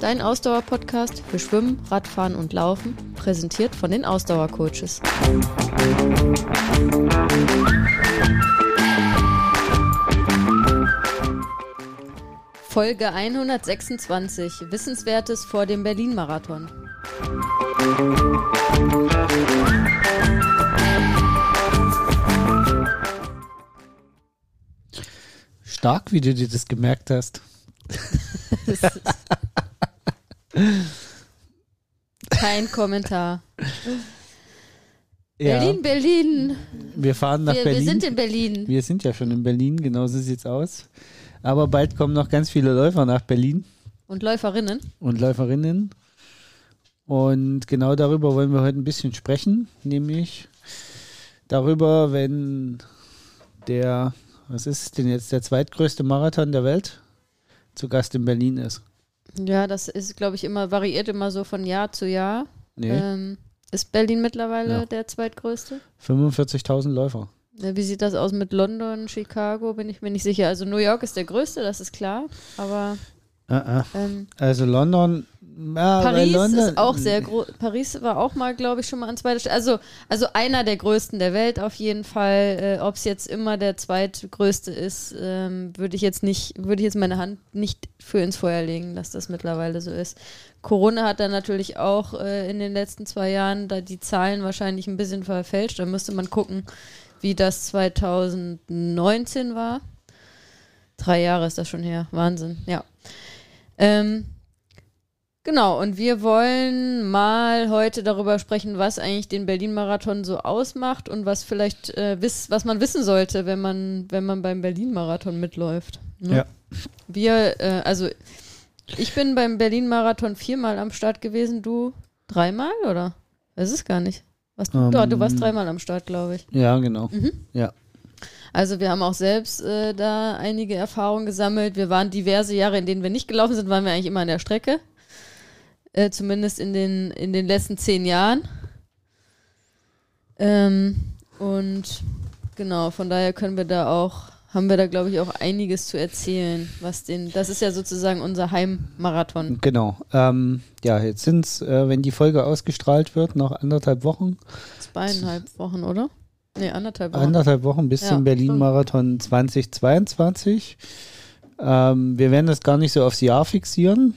Dein Ausdauer-Podcast für Schwimmen, Radfahren und Laufen, präsentiert von den Ausdauercoaches. Folge 126 Wissenswertes vor dem Berlin-Marathon. Stark, wie du dir das gemerkt hast. Kein Kommentar. Ja, Berlin, Berlin. wir fahren nach Wir, wir Berlin. sind in Berlin. wir sind ja schon in Berlin, genau so sieht's aus. Aber bald kommen noch ganz viele Läufer nach Berlin Und Läuferinnen. und Läuferinnen. Und genau darüber wollen wir heute ein bisschen sprechen, nämlich darüber, wenn der, was ist denn jetzt, der zweitgrößte Marathon der Welt zu Gast in Berlin ist. Ja, das ist, glaube ich, immer, variiert immer so von Jahr zu Jahr. Nee, Ähm, ist Berlin mittlerweile Ja. der zweitgrößte? 45.000 Läufer. Wie sieht das aus mit London, Chicago? Bin ich mir nicht sicher. Also New York ist der größte, das ist klar. Aber Ah, ah. ähm, Also London, ja, Paris ist auch sehr groß. Paris war auch mal, glaube ich, schon mal an zweiter Stelle. Also, also einer der größten der Welt auf jeden Fall. Äh, Ob es jetzt immer der zweitgrößte ist, ähm, würde ich jetzt nicht, würde ich jetzt meine Hand nicht für ins Feuer legen, dass das mittlerweile so ist. Corona hat dann natürlich auch äh, in den letzten zwei Jahren da die Zahlen wahrscheinlich ein bisschen verfälscht. Da müsste man gucken, wie das 2019 war. Drei Jahre ist das schon her. Wahnsinn, ja. Ähm, Genau, und wir wollen mal heute darüber sprechen, was eigentlich den Berlin-Marathon so ausmacht und was vielleicht äh, wiss, was man wissen sollte, wenn man, wenn man beim Berlin-Marathon mitläuft. Ne? Ja. Wir, äh, also ich bin beim Berlin-Marathon viermal am Start gewesen, du dreimal oder? Das ist gar nicht. Was, Ähm, Doch, du warst dreimal am Start, glaube ich. Ja, genau. Mhm. Ja. Also wir haben auch selbst äh, da einige Erfahrungen gesammelt. Wir waren diverse Jahre, in denen wir nicht gelaufen sind, waren wir eigentlich immer an der Strecke. Äh, zumindest in den, in den letzten zehn Jahren. Ähm, und genau, von daher können wir da auch, haben wir da, glaube ich, auch einiges zu erzählen, was den, das ist ja sozusagen unser Heimmarathon. Genau. Ähm, ja, jetzt sind es, äh, wenn die Folge ausgestrahlt wird, noch anderthalb Wochen. Zweieinhalb Wochen, oder? Nee, anderthalb Wochen. Anderthalb Wochen bis Ja, zum Berlin-Marathon 2022. Ähm, wir werden das gar nicht so aufs Jahr fixieren.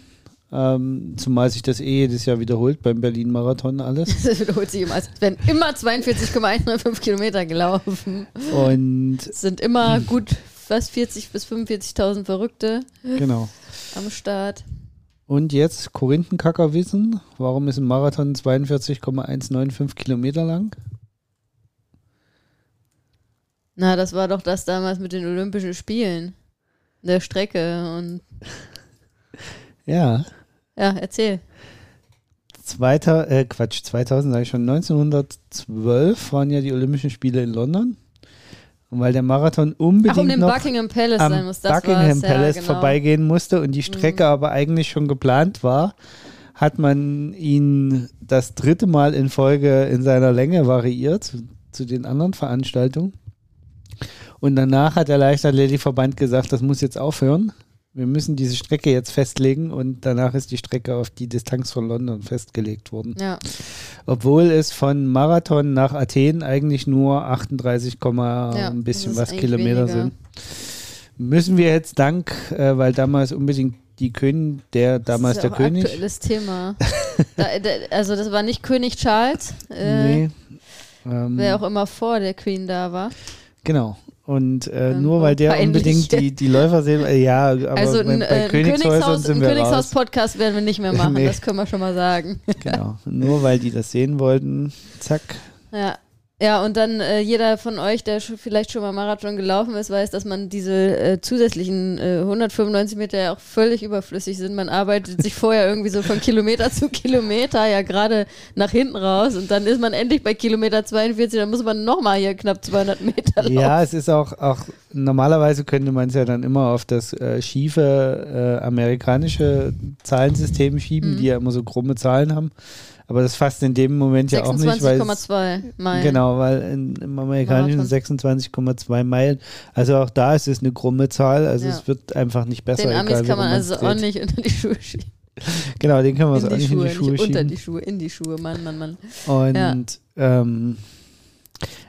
Ähm, zumal sich das eh jedes Jahr wiederholt beim Berlin-Marathon alles. Das wiederholt sich immer. Es werden immer 42,105 Kilometer gelaufen. Und Es sind immer gut fast 40.000 bis 45.000 Verrückte genau. am Start. Und jetzt Korinthenkacker-Wissen. Warum ist ein Marathon 42,195 Kilometer lang? Na, das war doch das damals mit den Olympischen Spielen. Der Strecke und Ja, ja, erzähl. Zweiter, äh, Quatsch, 2000 sage ich schon, 1912 waren ja die Olympischen Spiele in London. Und weil der Marathon unbedingt Ach, um den noch Buckingham Palace sein am muss. Das Buckingham Palace ja, genau. vorbeigehen musste und die Strecke aber eigentlich schon geplant war, hat man ihn das dritte Mal in Folge in seiner Länge variiert zu, zu den anderen Veranstaltungen. Und danach hat der Leichtathletikverband gesagt, das muss jetzt aufhören. Wir müssen diese Strecke jetzt festlegen und danach ist die Strecke auf die Distanz von London festgelegt worden. Ja, Obwohl es von Marathon nach Athen eigentlich nur 38, Ja, ein bisschen was Kilometer weniger. sind. Müssen wir jetzt dank, äh, weil damals unbedingt die König, der damals das ist der König. aktuelles Thema. da, da, also das war nicht König Charles, äh, nee. Ähm, wer auch immer vor der Queen da war. genau. Und äh, Ähm, nur weil der peinlich. unbedingt die, die Läufer sehen, äh, ja, aber also bei, bei äh, ein Königshäusern Königshaus, sind wir raus. Königshaus-Podcast werden wir nicht mehr machen, Nee. das können wir schon mal sagen. Genau. Nur weil die das sehen wollten, zack. Ja. Ja, und dann äh, jeder von euch, der schon, vielleicht schon mal Marathon gelaufen ist, weiß, dass man diese äh, zusätzlichen äh, 195 Meter ja auch völlig überflüssig sind. Man arbeitet sich vorher irgendwie so von Kilometer zu Kilometer ja gerade nach hinten raus und dann ist man endlich bei Kilometer 42, dann muss man nochmal hier knapp 200 Meter laufen. Ja, es ist auch, auch normalerweise könnte man es ja dann immer auf das äh, schiefe äh, amerikanische Zahlensystem schieben, Mhm. die ja immer so krumme Zahlen haben. Aber das fasst in dem Moment ja auch nicht, weil. 26,2 Meilen. Genau, weil in, im amerikanischen 26,2 Meilen. Also auch da ist es eine krumme Zahl. Also Ja. es wird einfach nicht besser. Den Amis kann man also auch nicht unter die Schuhe schieben. Genau, den wir uns In auch nicht in Schuhe, die Schuhe nicht unter schieben. die Schuhe, in die Schuhe, Mann, Mann, Mann. Und ähm,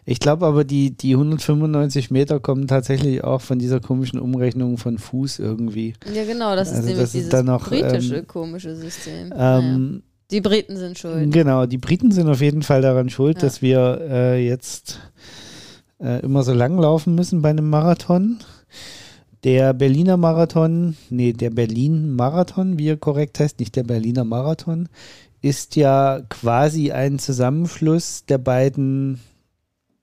ich glaube aber, die, die 195 Meter kommen tatsächlich auch von dieser komischen Umrechnung von Fuß irgendwie. Ja, genau, das ist Also nämlich das ist dieses dann noch, britische ähm, komische System. Ähm, Die Briten sind schuld. Genau, die Briten sind auf jeden Fall daran schuld, Ja. dass wir äh, jetzt äh, immer so lang laufen müssen bei einem Marathon. Der Berliner Marathon, nee, der Berlin-Marathon, wie er korrekt heißt, nicht der Berliner Marathon, ist ja quasi ein Zusammenschluss der beiden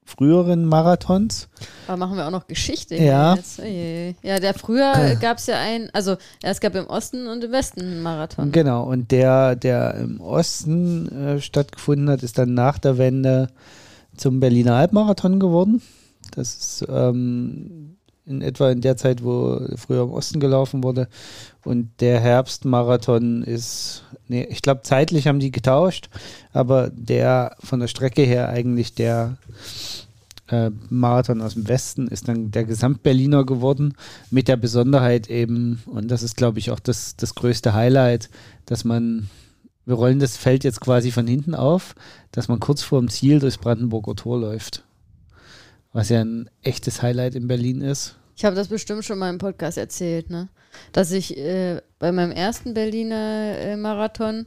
früheren Marathons. Aber machen wir auch noch Geschichte Ja. jetzt. Oje. Ja, der früher gab es ja einen, also es gab im Osten und im Westen einen Marathon. Genau, und der, der im Osten äh, stattgefunden hat, ist dann nach der Wende zum Berliner Halbmarathon geworden. Das ist ähm, in etwa in der Zeit, wo früher im Osten gelaufen wurde. Und der Herbstmarathon ist, nee, ich glaube, zeitlich haben die getauscht, aber der von der Strecke her eigentlich der äh, Marathon aus dem Westen ist dann der Gesamtberliner geworden, mit der Besonderheit eben, und das ist, glaube ich, auch das, das größte Highlight, dass man, wir rollen das Feld jetzt quasi von hinten auf, dass man kurz vor dem Ziel durchs Brandenburger Tor läuft. Was ja ein echtes Highlight in Berlin ist. Ich habe das bestimmt schon mal im Podcast erzählt, ne? Dass ich äh, bei meinem ersten Berliner äh, Marathon,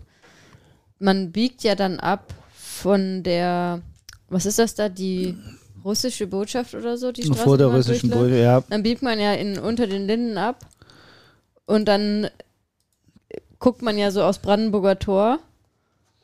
man biegt ja dann ab von der, was ist das da, die russische Botschaft oder so, die Straße, vor der russischen? Brücke, ja. Dann biegt man ja in, unter den Linden ab und dann guckt man ja so aus Brandenburger Tor.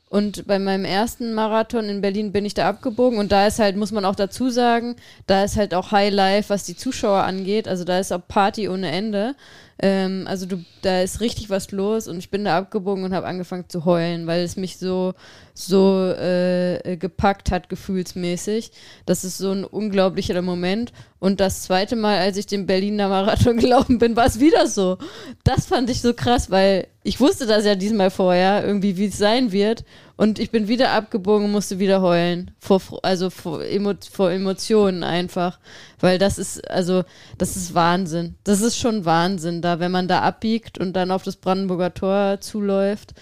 Und bei meinem ersten Marathon in Berlin bin ich da abgebogen und da ist halt, muss man auch dazu sagen, da ist halt auch High Life, was die Zuschauer angeht. Also da ist auch Party ohne Ende. Ähm, also du, da ist richtig was los und ich bin da abgebogen und habe angefangen zu heulen, weil es mich so, so äh, gepackt hat, gefühlsmäßig. Das ist so ein unglaublicher Moment. Und das zweite Mal, als ich den Berliner Marathon gelaufen bin, war es wieder so. Das fand ich so krass, weil ich wusste das ja diesmal vorher, irgendwie, wie es sein wird. Und ich bin wieder abgebogen und musste wieder heulen. Vor, also vor, Emo vor Emotionen einfach. Weil das ist, also, das ist Wahnsinn. Das ist schon Wahnsinn, da, wenn man da abbiegt und dann auf das Brandenburger Tor zuläuft.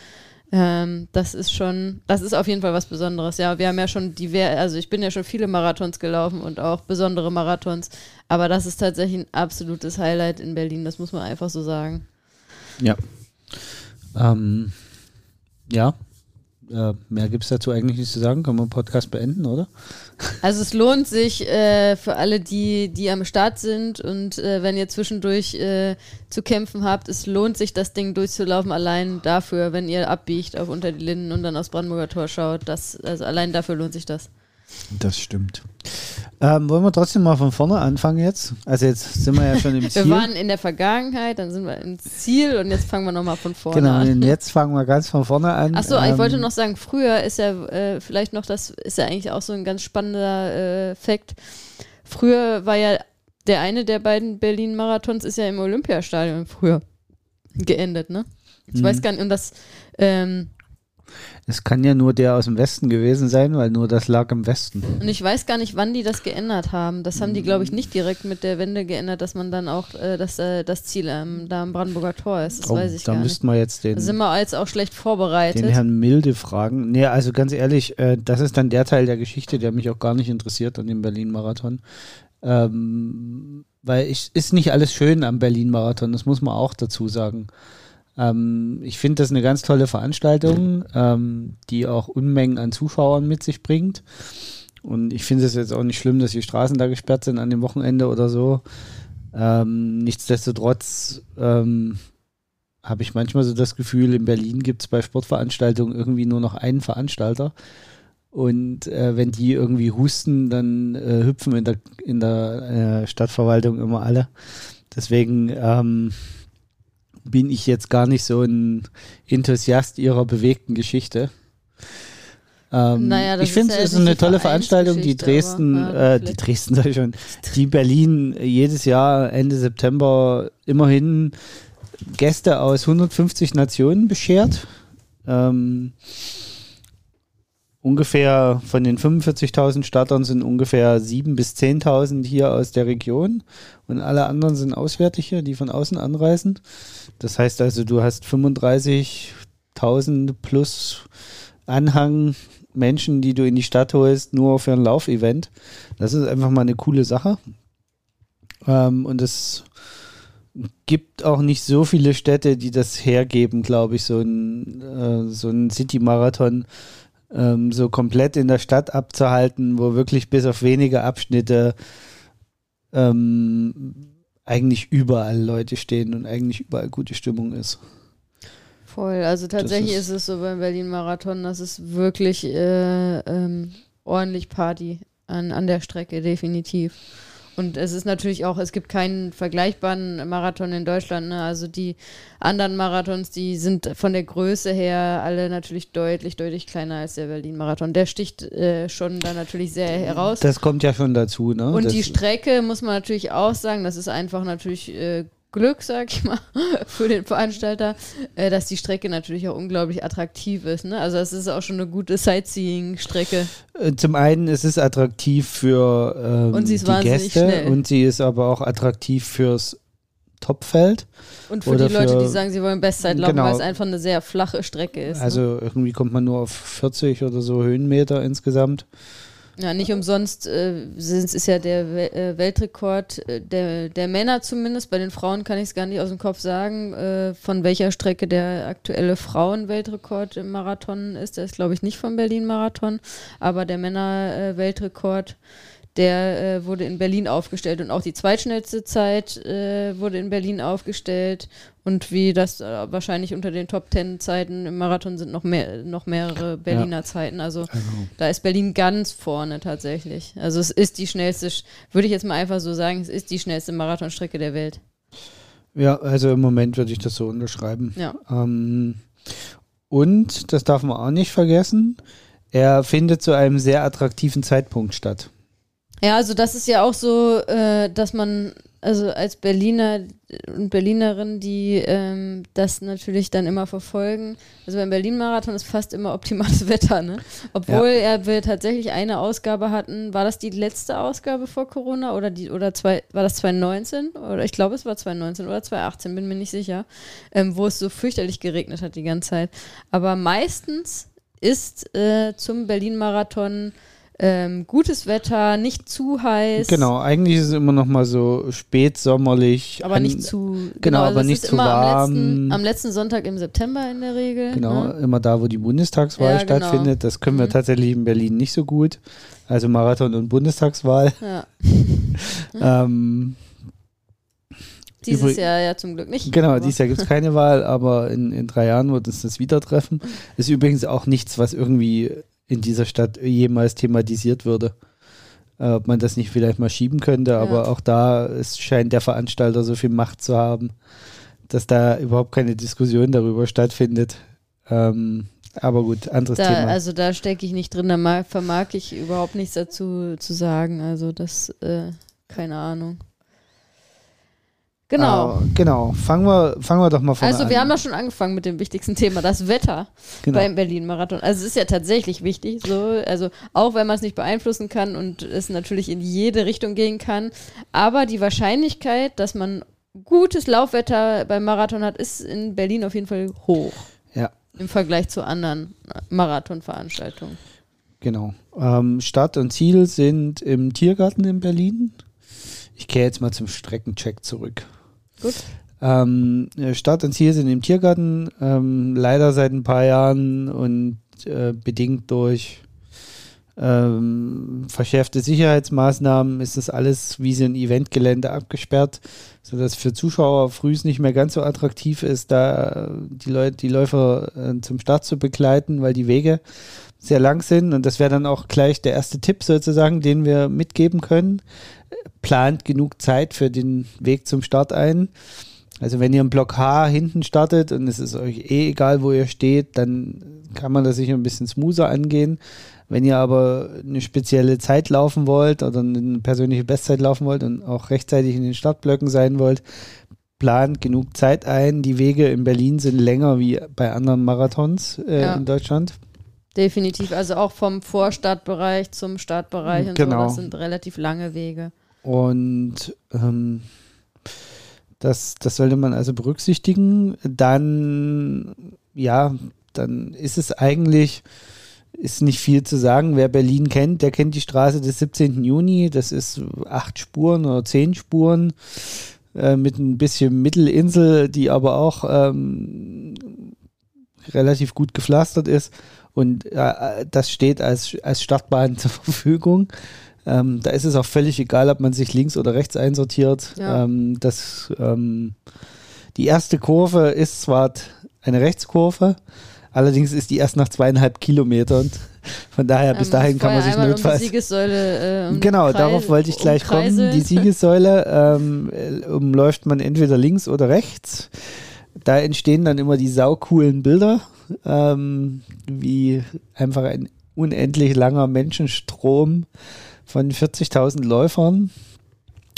Ähm, das ist schon, das ist auf jeden Fall was Besonderes. Ja, wir haben ja schon diver, also ich bin ja schon viele Marathons gelaufen und auch besondere Marathons. Aber das ist tatsächlich ein absolutes Highlight in Berlin. Das muss man einfach so sagen. Ja. Ähm, ja. Äh, mehr gibt es dazu eigentlich nicht zu sagen. Können wir den Podcast beenden, oder? Also es lohnt sich äh, für alle, die, die am Start sind und äh, wenn ihr zwischendurch äh, zu kämpfen habt, es lohnt sich, das Ding durchzulaufen, allein dafür, wenn ihr abbiegt auf unter die Linden und dann aufs Brandenburger Tor schaut. Das, also allein dafür lohnt sich das. Das stimmt. Ähm, wollen wir trotzdem mal von vorne anfangen jetzt? Also jetzt sind wir ja schon im Wir Ziel. waren in der Vergangenheit, dann sind wir ins Ziel und jetzt fangen wir nochmal von vorne genau, an. und jetzt fangen wir ganz von vorne an. Achso, ich Ähm, wollte noch sagen, früher ist ja äh, vielleicht noch, das ist ja eigentlich auch so ein ganz spannender äh, Fakt. Früher war ja der eine der beiden Berlin-Marathons ist ja im Olympiastadion früher geendet, ne? Ich Mhm. weiß gar nicht, und das, ähm, Es kann ja nur der aus dem Westen gewesen sein, weil nur das lag im Westen. und ich weiß gar nicht, wann die das geändert haben. Das haben die, glaube ich, nicht direkt mit der Wende geändert, dass man dann auch äh, dass, äh, das Ziel ähm, da am Brandenburger Tor ist. Das Oh, weiß ich da gar nicht. wir jetzt den, Da sind wir jetzt auch schlecht vorbereitet. den Herrn Milde fragen. Nee, also ganz ehrlich, äh, das ist dann der Teil der Geschichte, der mich auch gar nicht interessiert an dem Berlin-Marathon. Ähm, weil ich, ist nicht alles schön am Berlin-Marathon, das muss man auch dazu sagen. Ähm, ich finde das eine ganz tolle Veranstaltung, ähm, die auch Unmengen an Zuschauern mit sich bringt. Und ich finde es jetzt auch nicht schlimm, dass die Straßen da gesperrt sind an dem Wochenende oder so. Ähm, nichtsdestotrotz ähm, habe ich manchmal so das Gefühl, in Berlin gibt es bei Sportveranstaltungen irgendwie nur noch einen Veranstalter. Und äh, wenn die irgendwie husten, dann äh, hüpfen in der, in der äh, Stadtverwaltung immer alle. Deswegen ähm, bin ich jetzt gar nicht so ein Enthusiast ihrer bewegten Geschichte. Ähm, Naja, das ich ist finde, ja es ist nicht eine tolle Veranstaltung, die Dresden, aber, ja, äh, die. Dresden sag ich schon, die Berlin jedes Jahr Ende September immerhin Gäste aus 150 Nationen beschert. Ähm, ungefähr von den 45.000 Startern sind ungefähr 7.000 bis 10.000 hier aus der Region und alle anderen sind Auswärtige, die von außen anreisen. Das heißt also, du hast 35.000 plus Anhang Menschen, die du in die Stadt holst, nur für ein Laufevent. Das ist einfach mal eine coole Sache. Ähm, und es gibt auch nicht so viele Städte, die das hergeben, glaube ich, so ein, äh, so ein City-Marathon ähm, so komplett in der Stadt abzuhalten, wo wirklich bis auf wenige Abschnitte ähm, eigentlich überall Leute stehen und eigentlich überall gute Stimmung ist. Voll, also tatsächlich ist, ist, es so beim Berlin-Marathon, dass es wirklich äh, ähm, ordentlich Party an, an der Strecke, definitiv. Und es ist natürlich auch, es gibt keinen vergleichbaren Marathon in Deutschland. Ne? Also die anderen Marathons, die sind von der Größe her alle natürlich deutlich, deutlich kleiner als der Berlin-Marathon. Der sticht äh, schon da natürlich sehr heraus. Das kommt ja schon dazu. Ne? Und das die Strecke muss man natürlich auch sagen, das ist einfach natürlich äh, Glück, sag ich mal, für den Veranstalter, äh, dass die Strecke natürlich auch unglaublich attraktiv ist. Ne? Also es ist auch schon eine gute Sightseeing-Strecke. Äh, zum einen ist es attraktiv für ähm, und sie ist die Gäste schnell. und sie ist aber auch attraktiv fürs Topfeld. Und für die Leute, für, die sagen, sie wollen Bestzeit laufen, genau. weil es einfach eine sehr flache Strecke ist. Also ne? irgendwie kommt man nur auf 40 oder so Höhenmeter insgesamt. Ja, nicht umsonst äh, ist ja der äh, Weltrekord äh, der, der Männer zumindest. Bei den Frauen kann ich es gar nicht aus dem Kopf sagen, äh, von welcher Strecke der aktuelle Frauenweltrekord im Marathon ist. Der ist, glaube ich, nicht vom Berlin-Marathon, aber der Männer-Weltrekord der äh, wurde in Berlin aufgestellt und auch die zweitschnellste Zeit äh, wurde in Berlin aufgestellt und wie das äh, wahrscheinlich unter den Top Ten Zeiten im Marathon sind noch mehr noch mehrere Berliner ja. Zeiten. Also, also, da ist Berlin ganz vorne tatsächlich. Also es ist die schnellste, würde ich jetzt mal einfach so sagen, es ist die schnellste Marathonstrecke der Welt. Ja, also im Moment würde ich das so unterschreiben. Ja. Ähm, und das darf man auch nicht vergessen. Er findet zu einem sehr attraktiven Zeitpunkt statt. Ja, also das ist ja auch so, äh, dass man, also als Berliner und Berlinerin, die ähm, das natürlich dann immer verfolgen. Also beim Berlin-Marathon ist fast immer optimales Wetter, ne? Obwohl ja. er wir tatsächlich eine Ausgabe hatten, war das die letzte Ausgabe vor Corona oder die oder zwei, war das 2019? Oder ich glaube es war 2019 oder 2018, bin mir nicht sicher, ähm, wo es so fürchterlich geregnet hat die ganze Zeit. Aber meistens ist äh, zum Berlin-Marathon ähm, gutes Wetter, nicht zu heiß. Genau, eigentlich ist es immer noch mal so spätsommerlich. Aber an, nicht zu. Genau, genau aber nicht zu warm. Am letzten, am letzten, Sonntag im September in der Regel. Genau, ne? immer da, wo die Bundestagswahl ja, genau. stattfindet. Das können wir mhm. tatsächlich in Berlin nicht so gut. Also Marathon und Bundestagswahl. Ja. ähm, dieses Übrig Jahr ja zum Glück nicht. Genau, dieses Jahr gibt es keine Wahl, aber in, in drei Jahren wird es das wieder treffen. Ist übrigens auch nichts, was irgendwie in dieser Stadt jemals thematisiert würde. Äh, ob man das nicht vielleicht mal schieben könnte, aber auch da ist, scheint der Veranstalter so viel Macht zu haben, dass da überhaupt keine Diskussion darüber stattfindet. Ähm, aber gut, anderes da, Thema. Also da stecke ich nicht drin, da vermag ich überhaupt nichts dazu zu sagen. Also das, äh, keine Ahnung. Genau. Uh, genau. Fangen wir, fangen wir doch mal von Also, wir haben ja schon angefangen mit dem wichtigsten Thema, das Wetter genau. beim Berlin-Marathon. Also, es ist ja tatsächlich wichtig, so. Also, auch wenn man es nicht beeinflussen kann und es natürlich in jede Richtung gehen kann. Aber die Wahrscheinlichkeit, dass man gutes Laufwetter beim Marathon hat, ist in Berlin auf jeden Fall hoch. Ja. Im Vergleich zu anderen Marathonveranstaltungen. Genau. Ähm, Start und Ziel sind im Tiergarten in Berlin. Ich kehre jetzt mal zum Streckencheck zurück. Gut. Ähm, Start und Ziel sind im Tiergarten, ähm, leider seit ein paar Jahren und äh, bedingt durch ähm, verschärfte Sicherheitsmaßnahmen ist das alles wie so ein Eventgelände abgesperrt, sodass für Zuschauer früh nicht mehr ganz so attraktiv ist, da die Leute, die Läufer äh, zum Start zu begleiten, weil die Wege sehr lang sind. Und das wäre dann auch gleich der erste Tipp sozusagen, den wir mitgeben können plant genug Zeit für den Weg zum Start ein. Also wenn ihr im Block H hinten startet und es ist euch eh egal, wo ihr steht, dann kann man das sicher ein bisschen smoother angehen. Wenn ihr aber eine spezielle Zeit laufen wollt oder eine persönliche Bestzeit laufen wollt und auch rechtzeitig in den Startblöcken sein wollt, plant genug Zeit ein. Die Wege in Berlin sind länger wie bei anderen Marathons äh, ja. in Deutschland. Definitiv, also auch vom Vorstartbereich zum Startbereich und Genau. so, das sind relativ lange Wege. Und ähm, das, das sollte man also berücksichtigen. Dann, ja, dann ist es eigentlich, ist nicht viel zu sagen. Wer Berlin kennt, der kennt die Straße des 17. Juni. Das ist acht Spuren oder zehn Spuren äh, mit ein bisschen Mittelinsel, die aber auch ähm, relativ gut gepflastert ist. Und äh, das steht als, als Startbahn zur Verfügung. Ähm, da ist es auch völlig egal, ob man sich links oder rechts einsortiert. Ja. Ähm, das, ähm, die erste Kurve ist zwar eine Rechtskurve, allerdings ist die erst nach zweieinhalb Kilometern. Von daher, bis Ähm, dahin kann man sich notfalls. Um die Siegessäule, äh, um Genau, Kreis- darauf wollte ich gleich kommen. umkreiseln. Die Siegessäule ähm, äh, umläuft man entweder links oder rechts. Da entstehen dann immer die saucoolen Bilder, ähm, wie einfach ein unendlich langer Menschenstrom von 40.000 Läufern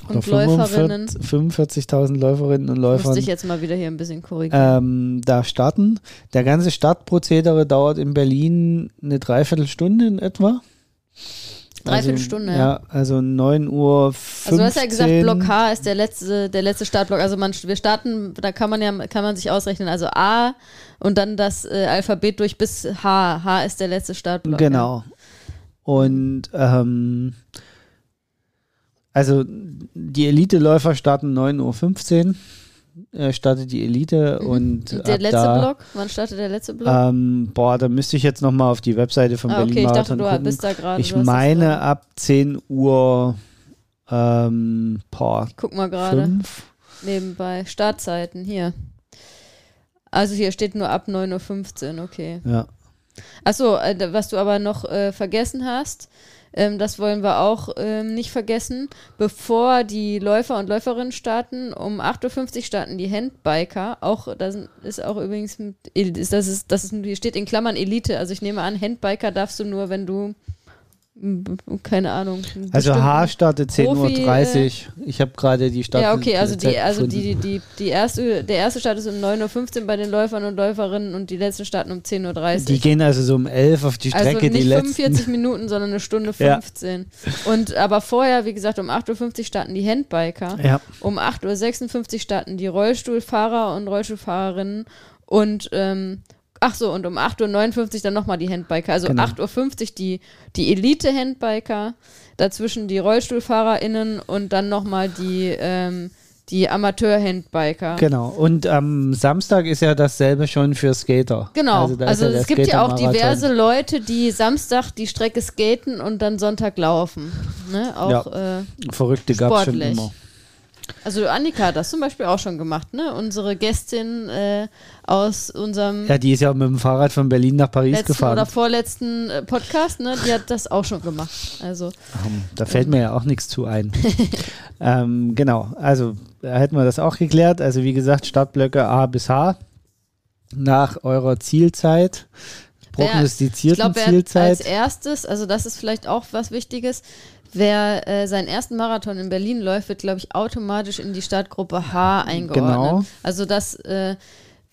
Und Läuferinnen. 45 45.000 Läuferinnen und Läufern Musste ich jetzt mal wieder hier ein bisschen korrigieren. ähm, da starten. Der ganze Startprozedere dauert in Berlin eine Dreiviertelstunde in etwa. Dreiviertelstunde, also, ja. ja. Also 9 Uhr. Also du hast ja gesagt, 15. Block H ist der letzte, der letzte Startblock. Also man, wir starten, da kann man ja, kann man sich ausrechnen. Also A und dann das äh, Alphabet durch bis H. H ist der letzte Startblock. Genau. Und ähm, also die Elite-Läufer starten 9.15 Uhr. Äh, startet die Elite Ja. und der letzte da, Block? Wann startet der letzte Block? Ähm, boah, da müsste ich jetzt nochmal auf die Webseite von ah, Berlin okay, ich dachte, du bist da gerade. Ich meine ab 10 Uhr ähm, boah, Ich guck mal gerade 5. nebenbei. Startzeiten, hier. Also hier steht nur ab 9.15 Uhr, okay. Ja. Achso, äh, was du aber noch äh, vergessen hast, ähm, das wollen wir auch ähm, nicht vergessen. Bevor die Läufer und Läuferinnen starten, um 8.50 Uhr starten die Handbiker. Auch, das ist auch übrigens, mit, das ist, das ist, steht in Klammern Elite. Also ich nehme an, Handbiker darfst du nur, wenn du, keine Ahnung. Also H startet 10.30 Profi, Uhr. ich habe gerade die Start ja, okay, also die, also die, die, die erste, der erste Start ist um 9.15 Uhr bei den Läufern und Läuferinnen und die letzten starten um 10.30 Uhr. Die gehen also so um 11 auf die Strecke, Also nicht die letzten. 45 Minuten, sondern eine Stunde Ja. 15. Und aber vorher, wie gesagt, um 8.50 Uhr starten die Handbiker. Ja, Um 8.56 Uhr starten die Rollstuhlfahrer und Rollstuhlfahrerinnen. Und ähm, ach so, und um 8.59 Uhr dann nochmal die Handbiker. Also Genau. 8.50 Uhr die, die Elite-Handbiker, dazwischen die RollstuhlfahrerInnen und dann nochmal die, ähm, die Amateur-Handbiker. genau. Und am Samstag ist ja dasselbe schon für Skater. Genau, Also, also, ja es gibt ja auch diverse Leute, die Samstag die Strecke skaten und dann Sonntag laufen. Ne? Auch, äh, Verrückte gab es schon immer. Also Annika hat das zum Beispiel auch schon gemacht, ne? Unsere Gästin äh, aus unserem Ja, die ist ja mit dem Fahrrad von Berlin nach Paris letzten gefahren. oder vorletzten äh, Podcast, ne? Die hat das auch schon gemacht. Also Ähm, Da fällt mir ja auch nichts zu ein. ähm, genau, also da hätten wir das auch geklärt. Also wie gesagt, Startblöcke A bis H nach eurer Zielzeit, prognostizierten glaube, wer als Zielzeit. erstes, also das ist vielleicht auch was Wichtiges, wer äh, seinen ersten Marathon in Berlin läuft, wird, glaube ich, automatisch in die Startgruppe H eingeordnet. Genau. Also, dass, äh,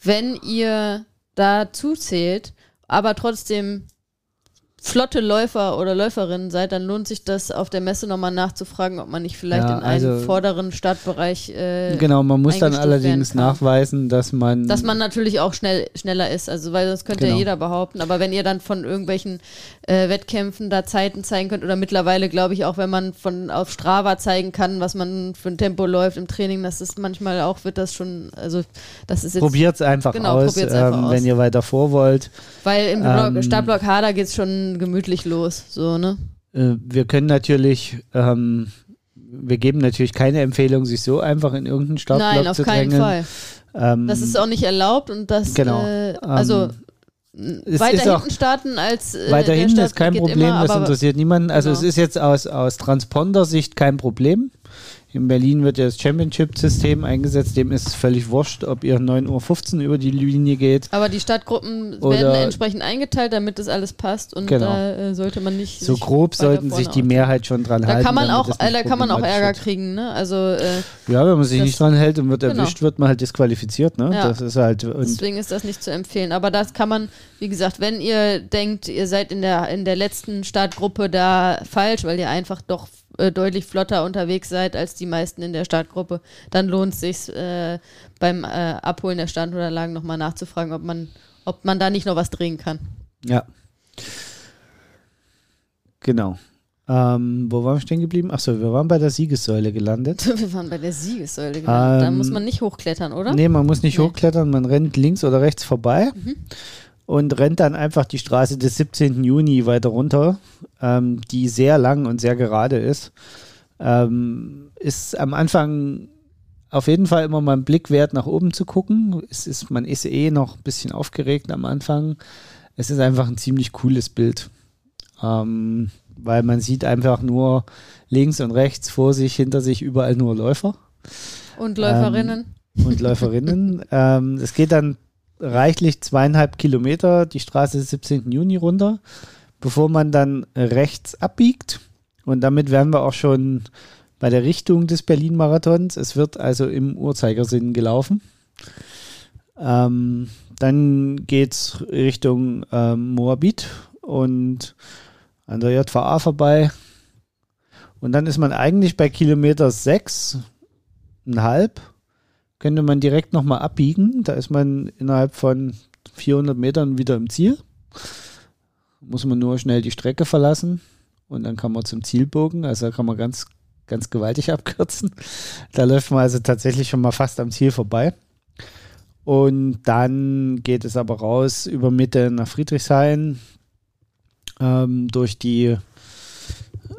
wenn ihr da zuzählt, aber trotzdem flotte Läufer oder Läuferinnen seid, dann lohnt sich das auf der Messe nochmal nachzufragen, ob man nicht vielleicht Ja, in einen also- vorderen Startbereich, äh, Genau, man muss dann allerdings nachweisen, dass man, dass man natürlich auch schnell, schneller ist. Also, weil sonst könnte Genau. ja jeder behaupten. Aber wenn ihr dann von irgendwelchen äh, Wettkämpfen da Zeiten zeigen könnt, oder mittlerweile glaube ich auch, wenn man von auf Strava zeigen kann, was man für ein Tempo läuft im Training, das ist manchmal auch, wird das schon, also das ist jetzt, probiert es einfach Genau, aus, probiert's einfach ähm, aus. wenn ihr weiter vor wollt. weil im ähm, Startblock H, da geht es schon gemütlich los, so, ne? Äh, wir können natürlich, ähm, wir geben natürlich keine Empfehlung, sich so einfach in irgendeinen Startblock Nein, auf zu keinen drängeln. Fall. Ähm, Das ist auch nicht erlaubt und das, Genau. äh, also es weiter hinten starten als äh, Weiter hinten ist kein Problem, immer, das interessiert niemanden. Also genau. es ist jetzt aus, aus Transponder-Sicht kein Problem. In Berlin wird ja das Championship-System eingesetzt, dem ist völlig wurscht, ob ihr 9.15 Uhr über die Linie geht. Aber die Stadtgruppen werden entsprechend eingeteilt, damit das alles passt und Genau. da äh, sollte man nicht. So grob sollten sich die Mehrheit schon dran Da halten. kann man auch, äh, da kann man auch Ärger wird. kriegen, ne? Also äh, Ja, wenn man sich nicht dran hält und wird Genau. erwischt, wird man halt disqualifiziert. Ne? Ja. Das ist halt. Deswegen ist das nicht zu empfehlen. Aber das kann man, wie gesagt, wenn ihr denkt, ihr seid in der in der letzten Startgruppe da falsch, weil ihr einfach doch äh, deutlich flotter unterwegs seid als die meisten in der Startgruppe, dann lohnt es sich äh, beim äh, Abholen der Startunterlagen nochmal nachzufragen, ob man ob man da nicht noch was drehen kann. ja. Genau. Ähm, wo waren wir stehen geblieben? Achso, wir waren bei der Siegessäule gelandet. Wir waren bei der Siegessäule. Da Ähm, muss man nicht hochklettern, oder? Nee, man muss nicht Nee. hochklettern, man rennt links oder rechts vorbei Mhm. Und rennt dann einfach die Straße des 17. Juni weiter runter, ähm, die sehr lang und sehr gerade ist. Ähm, ist am Anfang auf jeden Fall immer mal ein Blick wert, nach oben zu gucken. Es ist, man ist eh noch ein bisschen aufgeregt am Anfang. Es ist einfach ein ziemlich cooles Bild. Ähm, weil man sieht einfach nur links und rechts vor sich, hinter sich überall nur Läufer Und Läuferinnen. und Läuferinnen. ähm, es geht dann reichlich zweieinhalb Kilometer die Straße des 17. Juni runter, bevor man dann rechts abbiegt. Und damit wären wir auch schon bei der Richtung des Berlin-Marathons. Es wird also im Uhrzeigersinn gelaufen. Ähm, dann geht es Richtung ähm, Moabit und an der JVA vorbei. Und dann ist man eigentlich bei Kilometer 6,5 könnte man direkt nochmal abbiegen. Da ist man innerhalb von 400 Metern wieder im Ziel. Muss man nur schnell die Strecke verlassen und dann kann man zum Ziel bogen. Also da kann man ganz, ganz gewaltig abkürzen. Da läuft man also tatsächlich schon mal fast am Ziel vorbei. Und dann geht es aber raus über Mitte nach Friedrichshain ähm, durch die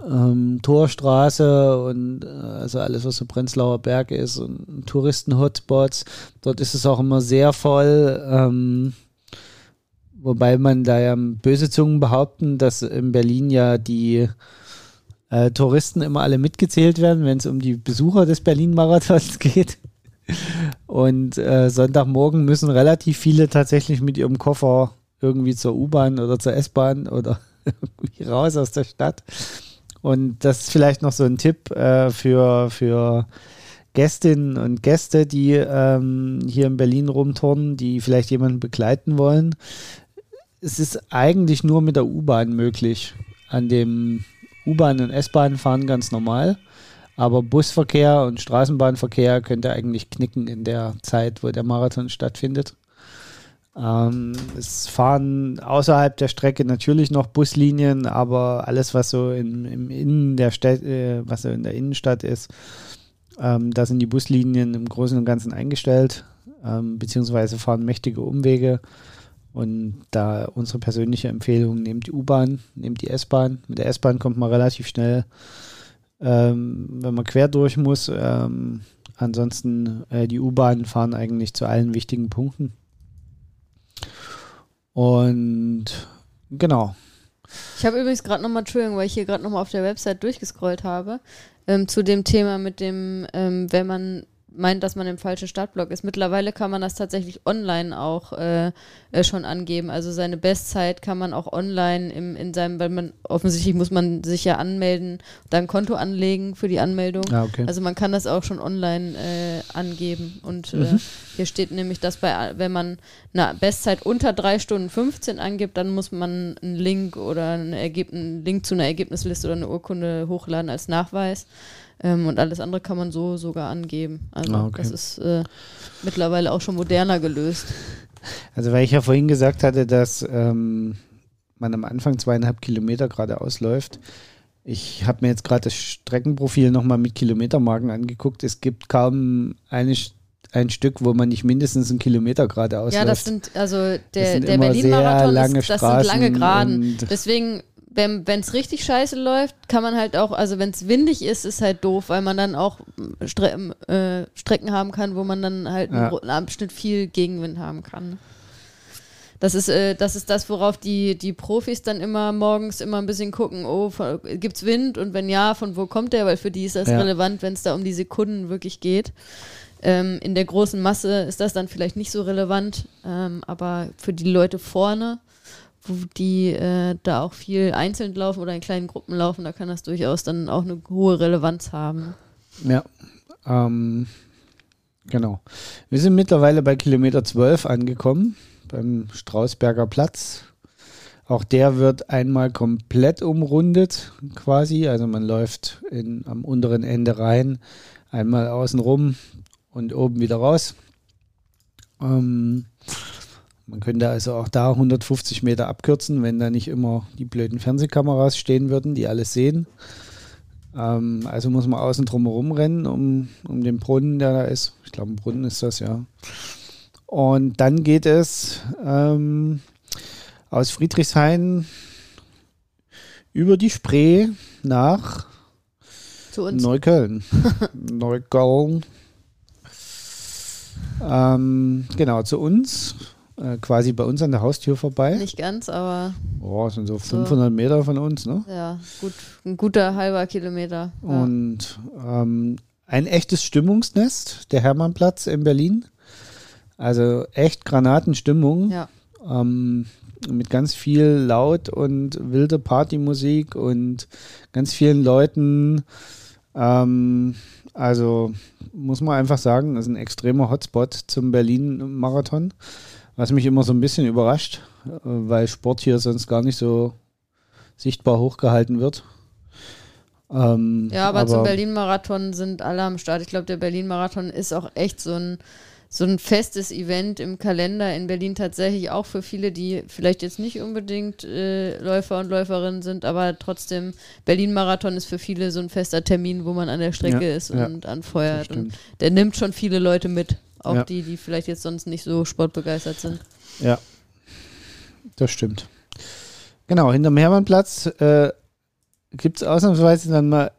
ähm, Torstraße und äh, also alles, was so Prenzlauer Berg ist und Touristen-Hotspots. Dort ist es auch immer sehr voll. Ähm, wobei man da ja böse Zungen behaupten, dass in Berlin ja die äh, Touristen immer alle mitgezählt werden, wenn es um die Besucher des Berlin-Marathons geht. Und äh, Sonntagmorgen müssen relativ viele tatsächlich mit ihrem Koffer irgendwie zur U-Bahn oder zur S-Bahn oder raus aus der Stadt. Und das ist vielleicht noch so ein Tipp äh, für, für Gästinnen und Gäste, die ähm, hier in Berlin rumturnen, die vielleicht jemanden begleiten wollen. Es ist eigentlich nur mit der U-Bahn möglich. An dem U-Bahn und S-Bahn fahren ganz normal. Aber Busverkehr und Straßenbahnverkehr könnte eigentlich knicken in der Zeit, wo der Marathon stattfindet. Ähm, es fahren außerhalb der Strecke natürlich noch Buslinien, aber alles, was so in, im Innen der Stadt, äh, was so in der Innenstadt ist, ähm, da sind die Buslinien im Großen und Ganzen eingestellt, ähm, beziehungsweise fahren mächtige Umwege. Und da unsere persönliche Empfehlung, nehmt die U-Bahn, nehmt die S-Bahn. Mit der S-Bahn kommt man relativ schnell, ähm, wenn man quer durch muss. Ähm, ansonsten, äh, die U-Bahnen fahren eigentlich zu allen wichtigen Punkten. Und genau. Ich habe übrigens gerade nochmal, Entschuldigung, weil ich hier gerade nochmal auf der Website durchgescrollt habe, ähm, zu dem Thema mit dem, ähm, wenn man meint, dass man im falschen Startblock ist. Mittlerweile kann man das tatsächlich online auch äh, äh, schon angeben. Also seine Bestzeit kann man auch online im, in seinem, weil man offensichtlich muss man sich ja anmelden, da ein Konto anlegen für die Anmeldung. Ja, okay. Also man kann das auch schon online äh, angeben. Und Mhm. äh, hier steht nämlich, dass bei, wenn man eine Bestzeit unter 3 Stunden 15 angibt, dann muss man einen Link oder ein Ergeb einen Link zu einer Ergebnisliste oder eine Urkunde hochladen als Nachweis. Ähm, und alles andere kann man so sogar angeben. Also Ah, okay. das ist äh, mittlerweile auch schon moderner gelöst. Also weil ich ja vorhin gesagt hatte, dass ähm, man am Anfang zweieinhalb Kilometer geradeaus läuft. Ich habe mir jetzt gerade das Streckenprofil nochmal mit Kilometermarken angeguckt. Es gibt kaum eine, ein Stück, wo man nicht mindestens einen Kilometer geradeaus Ja, läuft. das sind, also der, der Berlin-Marathon, das sind lange Geraden. Deswegen, wenn es richtig scheiße läuft, kann man halt auch, also wenn es windig ist, ist halt doof, weil man dann auch Stre äh, Strecken haben kann, wo man dann halt Ja. einen, Abschnitt viel Gegenwind haben kann. Das ist, äh, das ist das, worauf die, die Profis dann immer morgens immer ein bisschen gucken, oh, gibt es Wind und wenn ja, von wo kommt der? Weil für die ist das ja. relevant, wenn es da um die Sekunden wirklich geht. Ähm, in der großen Masse ist das dann vielleicht nicht so relevant, ähm, aber für die Leute vorne, die äh, da auch viel einzeln laufen oder in kleinen Gruppen laufen, da kann das durchaus dann auch eine hohe Relevanz haben. Ja, ähm, genau. Wir sind mittlerweile bei Kilometer 12 angekommen, beim Strausberger Platz. Auch der wird einmal komplett umrundet, quasi. Also man läuft in, am unteren Ende rein, einmal außen rum, und oben wieder raus. Ähm, man könnte also auch da 150 Meter abkürzen, wenn da nicht immer die blöden Fernsehkameras stehen würden, die alles sehen. Ähm, also muss man außen drum herum rennen, um, um den Brunnen, der da ist. Ich glaube, ein Brunnen ist das, ja. Und dann geht es ähm, aus Friedrichshain über die Spree nach Neukölln. Neukölln. Ähm, genau, zu uns, äh, quasi bei uns an der Haustür vorbei. Nicht ganz, aber. Boah, sind so 500 so, Meter von uns, ne? Ja, gut, ein guter halber Kilometer. Ja. Und ähm, ein echtes Stimmungsnest, der Hermannplatz in Berlin. Also echt Granatenstimmung. Ja. Ähm, mit ganz viel laut und wilde Partymusik und ganz vielen Leuten. Ähm, also muss man einfach sagen, das ist ein extremer Hotspot zum Berlin-Marathon, was mich immer so ein bisschen überrascht, äh, weil Sport hier sonst gar nicht so sichtbar hochgehalten wird. Ähm, ja, aber, aber zum Berlin-Marathon sind alle am Start. Ich glaube, der Berlin-Marathon ist auch echt so ein so ein festes Event im Kalender in Berlin tatsächlich auch für viele, die vielleicht jetzt nicht unbedingt äh, Läufer und Läuferinnen sind, aber trotzdem Berlin-Marathon ist für viele so ein fester Termin, wo man an der Strecke ja, ist und ja, anfeuert. Und der nimmt schon viele Leute mit, auch ja. die, die vielleicht jetzt sonst nicht so sportbegeistert sind. Ja, das stimmt. Genau, hinterm Hermannplatz äh, gibt es ausnahmsweise dann mal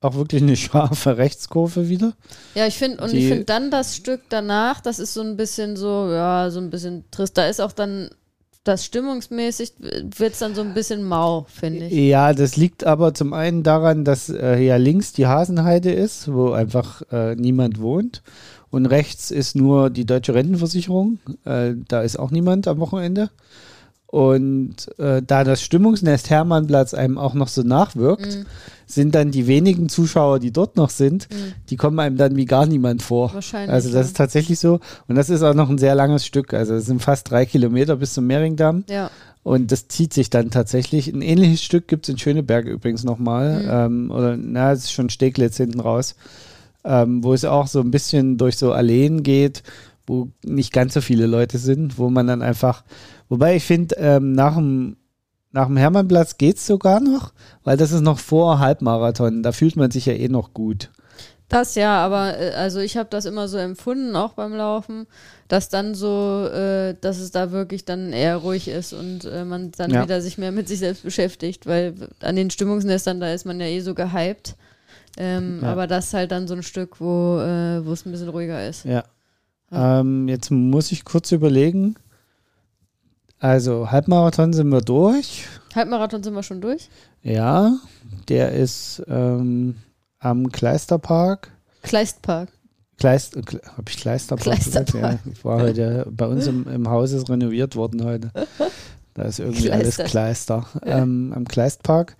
auch wirklich eine scharfe Rechtskurve wieder. Ja, ich finde, und Die, ich finde dann das Stück danach, das ist so ein bisschen so, ja, so ein bisschen trist. Da ist auch dann das stimmungsmäßig wird es dann so ein bisschen mau, finde ich. Ja, das liegt aber zum einen daran, dass äh, ja links die Hasenheide ist, wo einfach äh, niemand wohnt. Und rechts ist nur die deutsche Rentenversicherung. Äh, da ist auch niemand am Wochenende. Und äh, da das Stimmungsnest Hermannplatz einem auch noch so nachwirkt, mhm sind dann die wenigen Zuschauer, die dort noch sind, mhm. die kommen einem dann wie gar niemand vor. Wahrscheinlich. Also das ja. ist tatsächlich so. Und das ist auch noch ein sehr langes Stück. Also es sind fast drei Kilometer bis zum Mehringdamm. Ja. Und das zieht sich dann tatsächlich. Ein ähnliches Stück gibt es in Schöneberg übrigens nochmal. Mhm. Ähm, oder na, es ist schon Steglitz hinten raus. Ähm, wo es auch so ein bisschen durch so Alleen geht, wo nicht ganz so viele Leute sind, wo man dann einfach, wobei ich finde, ähm, nach dem nach dem Hermannplatz geht es sogar noch, weil das ist noch vor Halbmarathon. Da fühlt man sich ja eh noch gut. Das ja, aber äh, also ich habe das immer so empfunden, auch beim Laufen, dass dann so, äh, dass es da wirklich dann eher ruhig ist und äh, man dann ja. wieder sich mehr mit sich selbst beschäftigt, weil an den Stimmungsnestern, da ist man ja eh so gehypt. Ähm, ja. Aber das ist halt dann so ein Stück, wo äh, es ein bisschen ruhiger ist. Ja. ja. Ähm, jetzt muss ich kurz überlegen. Also Halbmarathon sind wir durch. Halbmarathon sind wir schon durch? Ja, der ist ähm, am Kleisterpark. Kleistpark. Kleist, habe ich Kleisterpark, Kleisterpark gesagt? Ja, ich war heute, bei uns im, im Haus ist renoviert worden heute. Da ist irgendwie Kleister. alles Kleister. Ja. Ähm, am Kleistpark.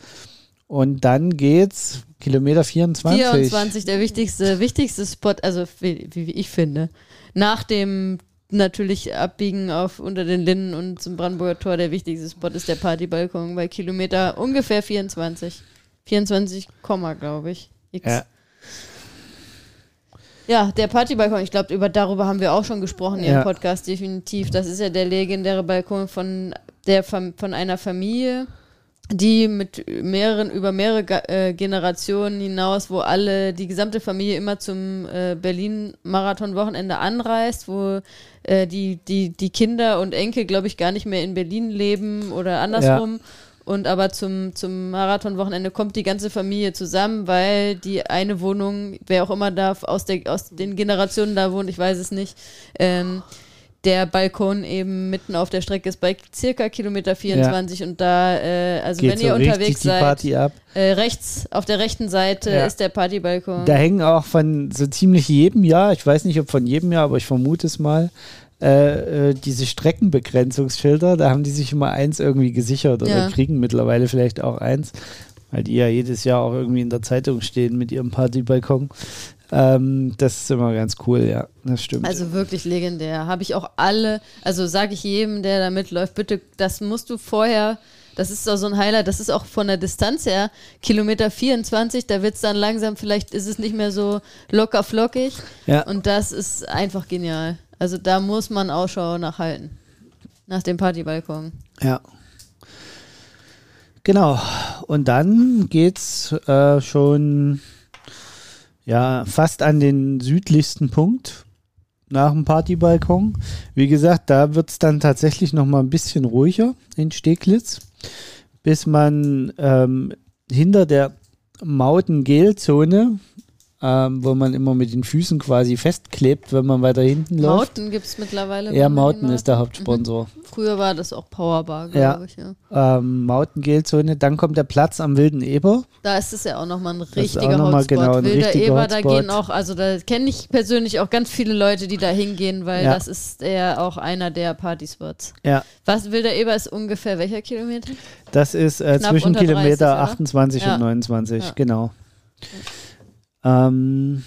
Und dann geht's Kilometer 24. 24, der wichtigste, wichtigste Spot, also wie, wie ich finde. Nach dem natürlich abbiegen auf unter den Linden und zum Brandenburger Tor. Der wichtigste Spot ist der Partybalkon bei Kilometer ungefähr 24. 24, glaube ich. X. Ja. Ja, der Partybalkon, ich glaube, darüber haben wir auch schon gesprochen ja. im Podcast, definitiv. Das ist ja der legendäre Balkon von, der, von einer Familie, die mit mehreren, über mehrere äh, Generationen hinaus, wo alle, die gesamte Familie immer zum äh, Berlin-Marathon-Wochenende anreist, wo äh, die, die, die Kinder und Enkel, glaube ich, gar nicht mehr in Berlin leben oder andersrum. Ja. Und aber zum, zum Marathon-Wochenende kommt die ganze Familie zusammen, weil die eine Wohnung, wer auch immer da aus, der, aus den Generationen da wohnt, ich weiß es nicht, ähm, der Balkon eben mitten auf der Strecke ist bei circa Kilometer 24 und da, äh, also Geht wenn so ihr unterwegs die seid, Party ab. äh, rechts auf der rechten Seite Ja. ist der Partybalkon. Da hängen auch von so ziemlich jedem Jahr, ich weiß nicht, ob von jedem Jahr, aber ich vermute es mal, äh, äh, diese Streckenbegrenzungsschilder, da haben die sich immer eins irgendwie gesichert oder Ja. kriegen mittlerweile vielleicht auch eins, weil die ja jedes Jahr auch irgendwie in der Zeitung stehen mit ihrem Partybalkon. Ähm, das ist immer ganz cool, ja, das stimmt. Also wirklich legendär. Habe ich auch alle, also sage ich jedem, der da mitläuft, bitte, das musst du vorher, das ist doch so ein Highlight, das ist auch von der Distanz her, Kilometer 24, da wird es dann langsam, vielleicht ist es nicht mehr so locker flockig ja. und das ist einfach genial. Also da muss man Ausschau nachhalten. Nach dem Partybalkon. Ja. Genau. Und dann geht's äh, schon ja fast an den südlichsten Punkt nach dem Partybalkon. Wie gesagt, da wird's dann tatsächlich noch mal ein bisschen ruhiger in Steglitz, bis man ähm, hinter der Mautengel-Zone, ähm, wo man immer mit den Füßen quasi festklebt, wenn man weiter hinten läuft. Mauten gibt es mittlerweile. Ja, Mauten ist der Hauptsponsor. Früher war das auch Powerbar, Ja. glaube ich. Ja. ähm, Mautengel-Zone. Dann kommt der Platz am Wilden Eber. Da ist es ja auch nochmal ein richtiger auch noch mal Hotspot. genau ein Wilder richtiger Eber, da Hotspot. gehen auch, also da kenne ich persönlich auch ganz viele Leute, die da hingehen, weil Ja. das ist ja auch einer der Partyspots. Ja, Was Wilder Eber ist ungefähr welcher Kilometer? das ist äh, zwischen 30, Kilometer oder? 28 Ja. und 29, Ja. genau. Ähm,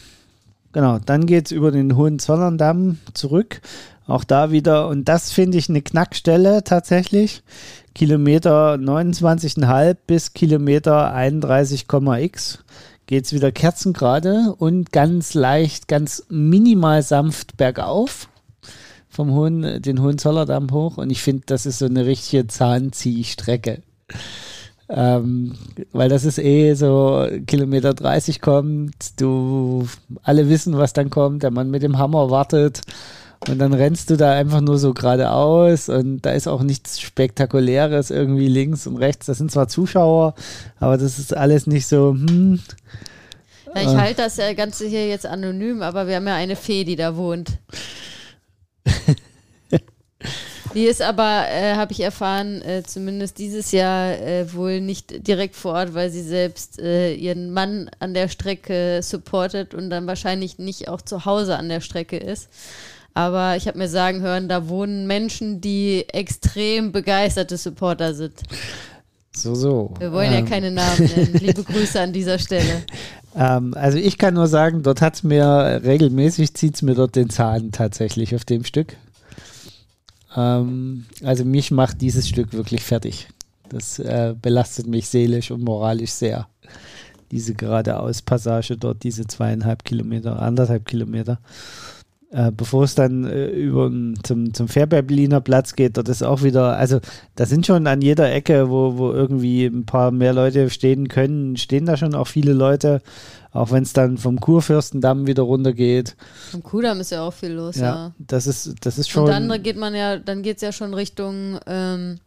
genau, dann geht es über den Hohenzollern-Damm zurück. Auch da wieder, und das finde ich eine Knackstelle tatsächlich. Kilometer 29,5 bis Kilometer 31,x geht es wieder kerzengerade und ganz leicht, ganz minimal sanft bergauf vom Hohen, den Hohenzollerndamm hoch. Und ich finde, das ist so eine richtige Zahnziehstrecke. Ähm, weil das ist eh so Kilometer 30 kommt, du alle wissen, was dann kommt, der Mann mit dem Hammer wartet und dann rennst du da einfach nur so geradeaus und da ist auch nichts Spektakuläres irgendwie links und rechts. Das sind zwar Zuschauer, aber das ist alles nicht so, hm, Ja, ich Ah. halte das ja Ganze hier jetzt anonym, aber wir haben ja eine Fee, die da wohnt. Die ist aber, äh, habe ich erfahren, äh, zumindest dieses Jahr äh, wohl nicht direkt vor Ort, weil sie selbst äh, ihren Mann an der Strecke supportet und dann wahrscheinlich nicht auch zu Hause an der Strecke ist. Aber ich habe mir sagen hören, da wohnen Menschen, die extrem begeisterte Supporter sind. so, so. Wir wollen ja Ähm, keine Namen nennen. Liebe Grüße an dieser Stelle. Ähm, also ich kann nur sagen, dort hat es mir regelmäßig, zieht es mir dort den Zahn tatsächlich auf dem Stück. Ähm, also mich macht dieses Stück wirklich fertig. Das äh, belastet mich seelisch und moralisch sehr. Diese geradeaus-Passage dort, diese zweieinhalb Kilometer, anderthalb Kilometer. Äh, bevor es dann äh, über zum, zum Fährberliner Platz geht, dort ist auch wieder, also da sind schon an jeder Ecke, wo, wo irgendwie ein paar mehr Leute stehen können, stehen da schon auch viele Leute, auch wenn es dann vom Kurfürstendamm wieder runtergeht. Am Kudamm ist ja auch viel los, Ja, ja. das ist, das ist schon. Und dann geht man ja, dann geht es ja schon Richtung, ähm,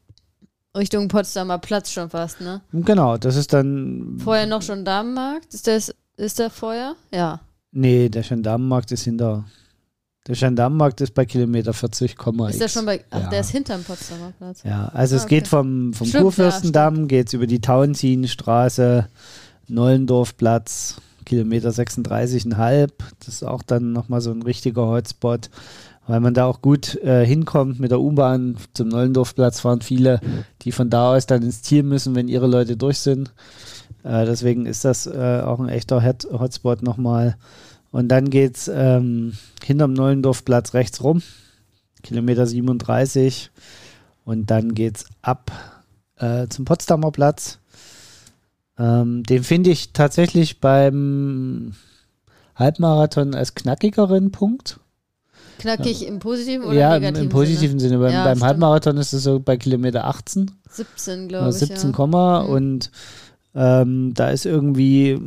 Richtung Potsdamer Platz schon fast, ne? genau, das ist dann. Vorher noch schon Damenmarkt. Ist das, ist der vorher? Ja. Nee, der Gendarmenmarkt ist hinter. Der Gendarmenmarkt ist bei Kilometer 40, Ist der schon bei, ach, Ja. der ist hinterm Potsdamer Platz. Ja, also Ah, es geht okay. vom, vom Stimmt, Kurfürstendamm, geht es über die Tauentzienstraße, Nollendorfplatz, Kilometer 36,5. Das ist auch dann nochmal so ein richtiger Hotspot, weil man da auch gut äh, hinkommt mit der U-Bahn. Zum Nollendorfplatz fahren viele, die von da aus dann ins Ziel müssen, wenn ihre Leute durch sind. Äh, deswegen ist das äh, auch ein echter Hot Hotspot nochmal. Und dann geht es ähm, hinterm Nollendorfplatz rechts rum, Kilometer 37. Und dann geht es ab äh, zum Potsdamer Platz. Ähm, den finde ich tatsächlich beim Halbmarathon als knackigeren Punkt. Knackig im positiven oder ja, im, negativen im positiven Sinne. Beim, Ja, beim. Halbmarathon ist es so bei Kilometer 18 Sinne? 17, oder glaube ich. 17, ja. Komma Mhm. und ähm, da ist irgendwie,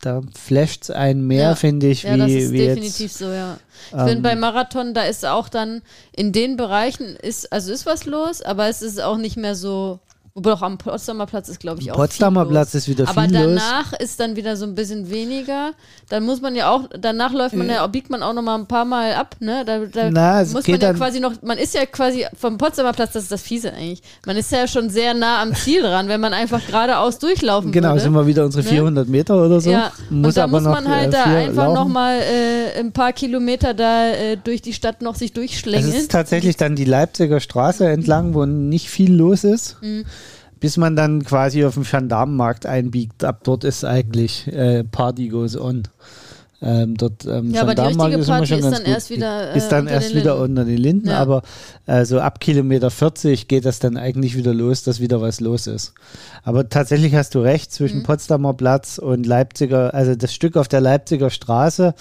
da flasht es einen mehr, Ja. finde ich, Ja, wie, das ist wie definitiv jetzt. so, ja. Ich ähm, finde, bei Marathon, da ist auch dann in den Bereichen, ist, also ist was los, aber es ist auch nicht mehr so Wobei auch am Potsdamer Platz ist, glaube ich, auch Potsdamer viel Platz los. ist wieder Aber viel los. danach ist dann wieder so ein bisschen weniger. Dann muss man ja auch, danach läuft man ja, biegt man auch noch mal ein paar Mal ab, ne? Da, da Na, muss man ja quasi noch, man ist ja quasi vom Potsdamer Platz, das ist das Fiese eigentlich. Man ist ja schon sehr nah am Ziel dran, wenn man einfach geradeaus durchlaufen Genau, würde. sind wir wieder unsere Ne? 400 Meter oder so. Ja, muss und da aber muss noch, man halt äh, da einfach nochmal äh, ein paar Kilometer da äh, durch die Stadt noch sich durchschlängeln. ist tatsächlich dann die Leipziger Straße entlang, wo nicht viel los ist, Mhm. Bis man dann quasi auf den Gendarmenmarkt einbiegt. Ab dort ist eigentlich äh, Party goes on. Ähm, dort, ähm, Ja, aber die richtige immer Party schon ist dann gut. erst wieder, äh, ist dann unter erst den wieder Linden. unter den Linden, Ja. aber äh, so ab Kilometer 40 geht das dann eigentlich wieder los, dass wieder was los ist. Aber tatsächlich hast du recht, zwischen Mhm. Potsdamer Platz und Leipziger, also das Stück auf der Leipziger Straße,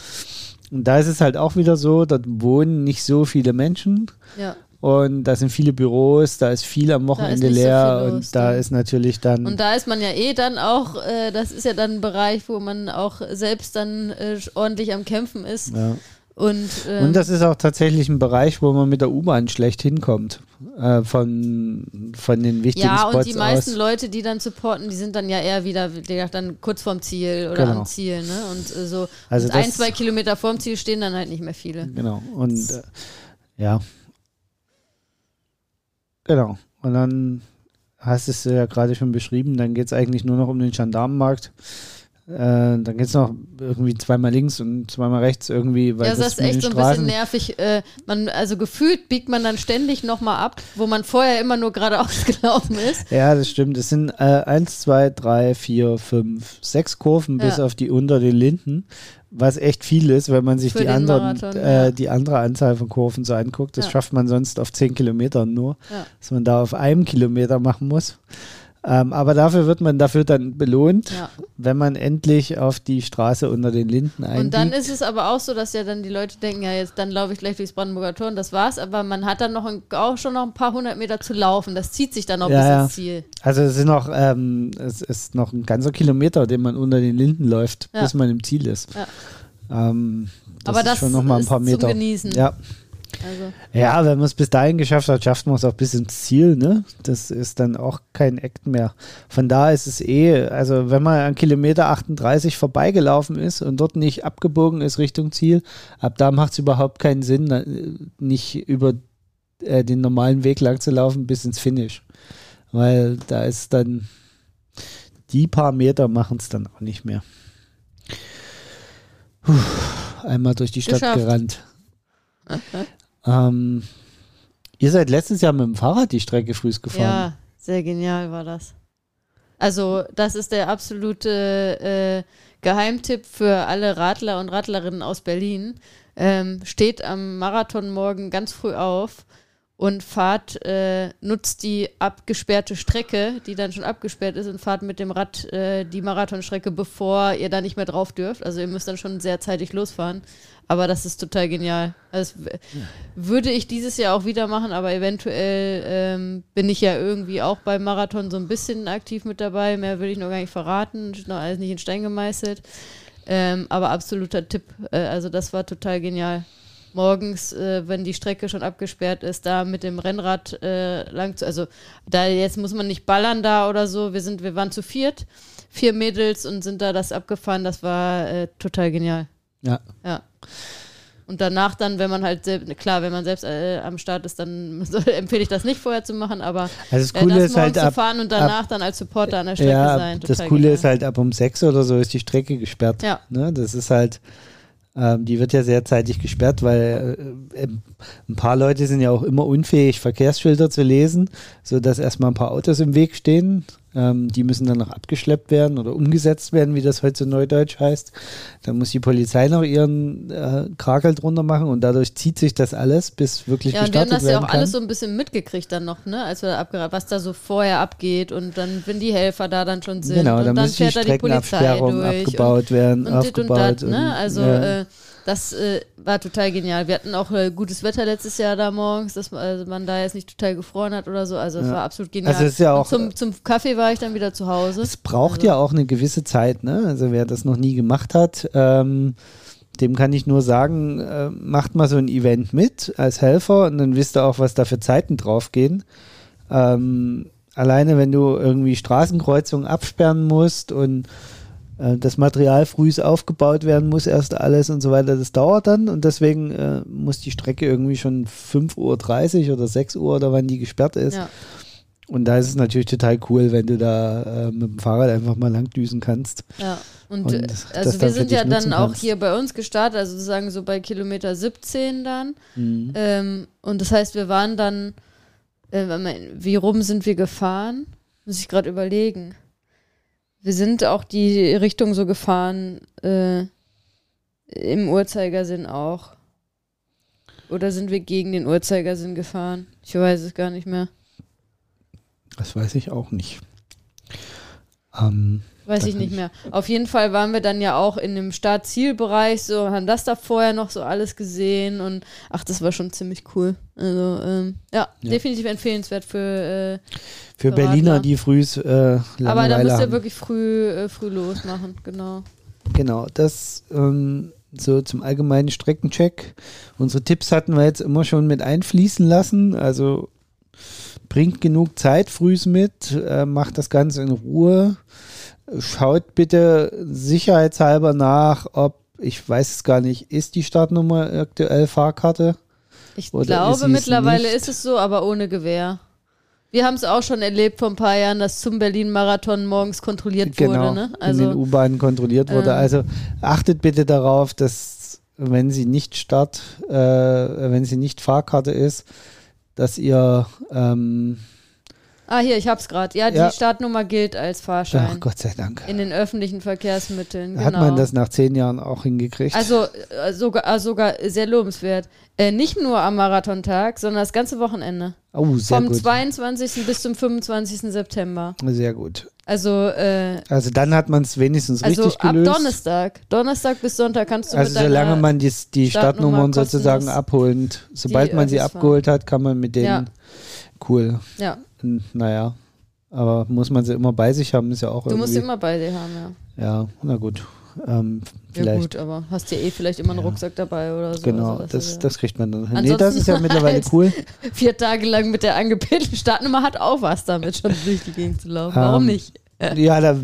und da ist es halt auch wieder so, dort wohnen nicht so viele Menschen. ja. Und da sind viele Büros, da ist viel am Wochenende so leer viel und da dann. ist natürlich dann. Und da ist man ja eh dann auch, äh, das ist ja dann ein Bereich, wo man auch selbst dann äh, ordentlich am Kämpfen ist. ja. Und, ähm, Und das ist auch tatsächlich ein Bereich, wo man mit der U-Bahn schlecht hinkommt. Äh, von, von den wichtigen ja, Spots und die meisten aus. Leute, die dann supporten, die sind dann ja eher wieder, wie gesagt, dann kurz vorm Ziel oder Genau. am Ziel, ne? Und äh, so Also und ein, zwei Kilometer vorm Ziel stehen dann halt nicht mehr viele. Genau. Und äh, ja. Genau. Und dann hast du es ja gerade schon beschrieben, dann geht es eigentlich nur noch um den Gendarmenmarkt. Äh, dann geht es noch irgendwie zweimal links und zweimal rechts irgendwie, weil ja, das, das, ist echt so ein bisschen nervig. Äh, man, also gefühlt biegt man dann ständig nochmal ab, wo man vorher immer nur geradeaus gelaufen ist. Ja, das stimmt. Es sind äh, eins, zwei, drei, vier, fünf, sechs Kurven bis Ja. auf die unter den Linden, was echt viel ist, wenn man sich Für die anderen, Marathon, äh, ja. die andere Anzahl von Kurven so anguckt. Das Ja. schafft man sonst auf zehn Kilometern nur, Ja. dass man da auf einem Kilometer machen muss. Ähm, aber dafür wird man dafür dann belohnt, Ja. wenn man endlich auf die Straße unter den Linden einbiegt. Und dann ist es aber auch so, dass ja dann die Leute denken, ja, jetzt dann laufe ich gleich durchs Brandenburger Tor und das war's. Aber man hat dann noch ein, auch schon noch ein paar hundert Meter zu laufen. Das zieht sich dann auch Ja, bis ja. ins Ziel. Also es sind noch, ähm, es ist noch ein ganzer Kilometer, den man unter den Linden läuft, bis man im Ziel ist. Ähm, das aber ist das schon noch mal ein ist paar Meter. Genießen. Ja. Also, ja, wenn man es bis dahin geschafft hat, schafft man es auch bis ins Ziel. Ne? Das ist dann auch kein Act mehr. Von da ist es eh, also wenn man an Kilometer 38 vorbeigelaufen ist und dort nicht abgebogen ist Richtung Ziel, ab da macht es überhaupt keinen Sinn, äh, nicht über äh, den normalen Weg lang zu laufen bis ins Finish. Weil da ist dann die paar Meter machen es dann auch nicht mehr. Puh, einmal durch die Stadt Geschafft. gerannt. Ähm, ihr seid letztes Jahr mit dem Fahrrad die Strecke früh gefahren. ja, sehr genial war das. Also, das ist der absolute äh, Geheimtipp für alle Radler und Radlerinnen aus Berlin. Ähm, steht am Marathon morgen ganz früh auf und fahrt, äh, nutzt die abgesperrte Strecke, die dann schon abgesperrt ist, und fahrt mit dem Rad äh, die Marathonstrecke, bevor ihr da nicht mehr drauf dürft. Also ihr müsst dann schon sehr zeitig losfahren. Aber das ist total genial. Also, das würde ich dieses Jahr auch wieder machen, aber eventuell ähm, bin ich ja irgendwie auch beim Marathon so ein bisschen aktiv mit dabei. Mehr will ich noch gar nicht verraten. Ist noch alles nicht in Stein gemeißelt. Ähm, aber absoluter Tipp. Äh, also das war total genial. Morgens, äh, wenn die Strecke schon abgesperrt ist, da mit dem Rennrad äh, lang zu. Also da jetzt muss man nicht ballern da oder so. Wir sind, wir waren zu viert, vier Mädels und sind da das abgefahren. Das war äh, total genial. Ja. Ja. Und danach dann, wenn man halt klar, wenn man selbst äh, am Start ist, dann so, empfehle ich das nicht vorher zu machen, aber Also das äh, Coole das ist halt morgens zu ab, fahren und danach dann als Supporter an der Strecke ja, sein. das Coole genial. ist halt ab um sechs oder so ist die Strecke gesperrt. Ja. Ne? Das ist halt, ähm, die wird ja sehr zeitig gesperrt, weil äh, ähm, ein paar Leute sind ja auch immer unfähig, Verkehrsschilder zu lesen, sodass erstmal ein paar Autos im Weg stehen. Ähm, die müssen dann noch abgeschleppt werden oder umgesetzt werden, wie das heute so neudeutsch heißt. Dann muss die Polizei noch ihren äh, Krakel drunter machen und dadurch zieht sich das alles, bis wirklich Ja, und wir haben gestartet das ja werden auch kann. alles so ein bisschen mitgekriegt dann noch, ne, als wir da abgeraten, was da so vorher abgeht und dann, wenn die Helfer da dann schon sind genau, und dann, dann fährt da die Polizei durch abgebaut werden, und, und dit und aufgebaut. dat, ne, also ja. äh, das äh, war total genial. Wir hatten auch äh, gutes Wetter letztes Jahr da morgens, dass man, also man da jetzt nicht total gefroren hat oder so. Also es Ja. war absolut genial. Also ist ja auch- zum, zum Kaffee war ich dann wieder zu Hause. Es braucht Also- ja auch eine gewisse Zeit, ne? Also wer das noch nie gemacht hat, ähm, dem kann ich nur sagen, äh, macht mal so ein Event mit als Helfer und dann wisst ihr auch, was da für Zeiten draufgehen. Ähm, alleine wenn du irgendwie Straßenkreuzungen absperren musst und äh, das Material früh aufgebaut werden muss, erst alles und so weiter, das dauert dann und deswegen äh, muss die Strecke irgendwie schon 5.30 Uhr oder 6 Uhr oder wann die gesperrt ist. Ja. Und da ist es natürlich total cool, wenn du da äh, mit dem Fahrrad einfach mal lang düsen kannst. Ja, und, Und äh, also wir sind ja dann auch kannst. hier bei uns gestartet, also sozusagen so bei Kilometer 17 dann. Mhm. Ähm, und das heißt, wir waren dann, äh, wie rum sind wir gefahren? Muss ich gerade überlegen. Wir sind auch die Richtung so gefahren, äh, im Uhrzeigersinn auch. Oder sind wir gegen den Uhrzeigersinn gefahren? Ich weiß es gar nicht mehr. Das weiß ich auch nicht. Ähm, Weiß ich nicht ich- mehr. Auf jeden Fall waren wir dann ja auch in dem Start-Ziel-Bereich, so haben das da vorher noch so alles gesehen und ach, das war schon ziemlich cool. Also, ähm, ja, Ja. definitiv empfehlenswert für, äh, für Für Berliner, Radler. die frühs äh, aber da müsst ihr haben. wirklich früh, äh, früh losmachen, genau. Genau, das ähm, so zum allgemeinen Streckencheck. Unsere Tipps hatten wir jetzt immer schon mit einfließen lassen. Also bringt genug Zeit frühs mit, äh, macht das Ganze in Ruhe. Schaut bitte sicherheitshalber nach, ob, ich weiß es gar nicht, ist die Startnummer aktuell Fahrkarte? Ich Oder ist glaube, es mittlerweile nicht? ist es so, aber ohne Gewehr. Wir haben es auch schon erlebt vor ein paar Jahren, dass zum Berlin-Marathon morgens kontrolliert wurde. Ne? in den Also, U-Bahnen kontrolliert wurde. ähm, also achtet bitte darauf, dass wenn sie nicht Start, äh, wenn sie nicht Fahrkarte ist, dass ihr ähm, ah, hier, ich hab's gerade. Ja, die Ja. Startnummer gilt als Fahrschein. ach Gott sei Dank. In den öffentlichen Verkehrsmitteln. Hat genau. man das nach zehn Jahren auch hingekriegt? Also äh, sogar, äh, sogar sehr lobenswert. Äh, nicht nur am Marathontag, sondern das ganze Wochenende. oh, sehr Vom gut. 22. bis zum 25. September. Sehr gut. Also, äh, Also dann hat man es wenigstens also richtig ab gelöst. Donnerstag. Donnerstag bis Sonntag kannst du also solange man die, die Startnummer Startnummern sozusagen abholen, sobald man sie abgeholt hat, kann man mit denen Ja. cool. Ja, Naja, aber muss man sie immer bei sich haben, ist ja auch du musst sie immer bei dir haben, ja. ja, na gut. Ähm, Ja gut, aber hast ja eh vielleicht immer einen Ja. Rucksack dabei oder so. Genau, also das, ja- das kriegt man dann hin. Nee, Ansonsten das ist ja mittlerweile cool. Vier Tage lang mit der angepinnten Startnummer hat auch was damit, schon durch die Gegend zu laufen. Warum Ähm, nicht? Ja, da,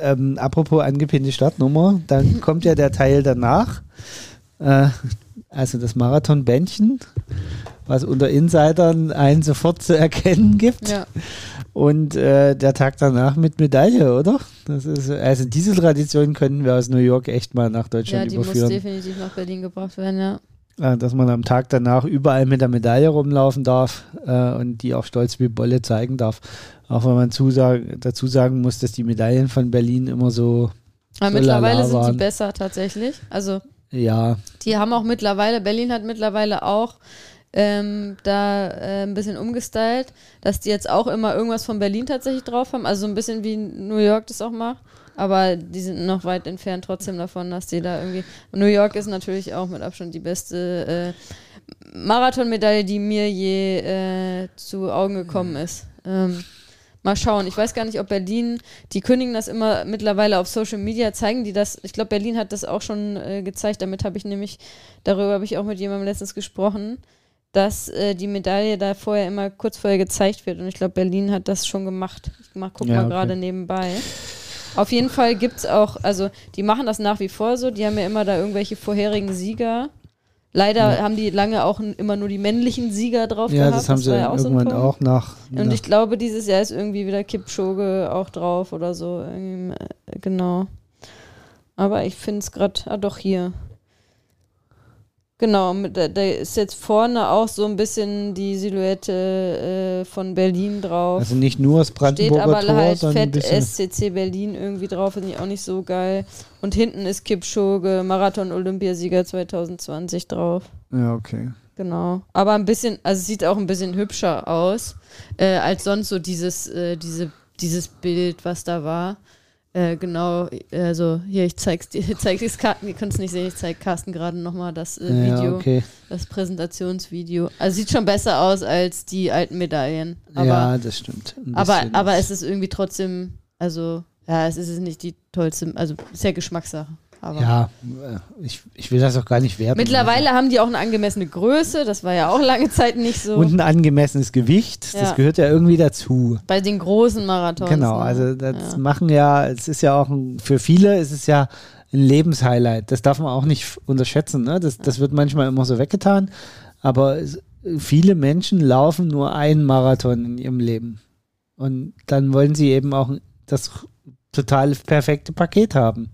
ähm, apropos angepinnte Startnummer, dann kommt ja der Teil danach. Äh, also das Marathonbändchen, was unter Insidern einen sofort zu erkennen gibt. Ja. Und äh, der Tag danach mit Medaille, oder? Das ist, also diese Tradition könnten wir aus New York echt mal nach ja, Deutschland die muss überführen. definitiv nach Berlin gebracht werden, ja. Äh, dass man am Tag danach überall mit der Medaille rumlaufen darf äh, und die auch stolz wie Bolle zeigen darf. Auch wenn man zusag, dazu sagen muss, dass die Medaillen von Berlin immer so, Aber So mittlerweile sind die besser tatsächlich. Also ja, die haben auch mittlerweile, Berlin hat mittlerweile auch ähm, da äh, ein bisschen umgestylt, dass die jetzt auch immer irgendwas von Berlin tatsächlich drauf haben. Also so ein bisschen wie New York das auch macht. Aber die sind noch weit entfernt trotzdem davon, dass die da irgendwie. New York ist natürlich auch mit Abstand die beste äh, Marathonmedaille, die mir je äh, zu Augen gekommen ist. Ähm, mal schauen. Ich weiß gar nicht, ob Berlin, die kündigen das immer mittlerweile auf Social Media, zeigen die das. Ich glaube, Berlin hat das auch schon äh, gezeigt. Damit habe ich nämlich, darüber habe ich auch mit jemandem letztens gesprochen, dass äh, die Medaille da vorher immer kurz vorher gezeigt wird. Und ich glaube, Berlin hat das schon gemacht. Ich mach, guck Ja, mal okay. gerade nebenbei. Auf jeden Fall gibt es auch, also die machen das nach wie vor so, die haben ja immer da irgendwelche vorherigen Sieger. Leider Ja. haben die lange auch immer nur die männlichen Sieger drauf ja, gehabt. das haben sie war ja auch so irgendwann Punkt. auch nach. Und nach ich glaube, dieses Jahr ist irgendwie wieder Kipchoge auch drauf oder so. Äh, Genau. Aber ich finde es gerade, ah doch, hier. Genau, da, da ist jetzt vorne auch so ein bisschen die Silhouette äh, von Berlin drauf. also nicht nur das Steht Brandenburger aber Tor, halt fett. SCC Berlin irgendwie drauf, finde ich auch nicht so geil. Und hinten ist Kipchoge, Marathon-Olympiasieger 2020 drauf. Ja, okay. Genau. Aber ein bisschen, also es sieht auch ein bisschen hübscher aus, äh, als sonst so dieses, äh, diese, dieses Bild, was da war. Äh, genau, also hier, ich zeig's dir, ich zeig's dir, Karten, ihr könnt es nicht sehen, ich zeig Carsten gerade nochmal das äh, Ja, Video, okay. das Präsentationsvideo. Also sieht schon besser aus als die alten Medaillen. Aber, ja, das stimmt. Aber, aber es ist irgendwie trotzdem, also, ja, es ist nicht die tollste, also ist ja Geschmackssache. Aber Ja, äh, ich, ich will das auch gar nicht werten. Mittlerweile haben die auch eine angemessene Größe, das war ja auch lange Zeit nicht so. Und ein angemessenes Gewicht, das Ja. gehört ja irgendwie dazu. bei den großen Marathons. Genau, ne? also das ja. machen ja, es ist ja auch ein, für viele ist es ja ein Lebenshighlight. Das darf man auch nicht unterschätzen. Ne? Das, das wird manchmal immer so weggetan. Aber es, viele Menschen laufen nur einen Marathon in ihrem Leben. Und dann wollen sie eben auch das total perfekte Paket haben.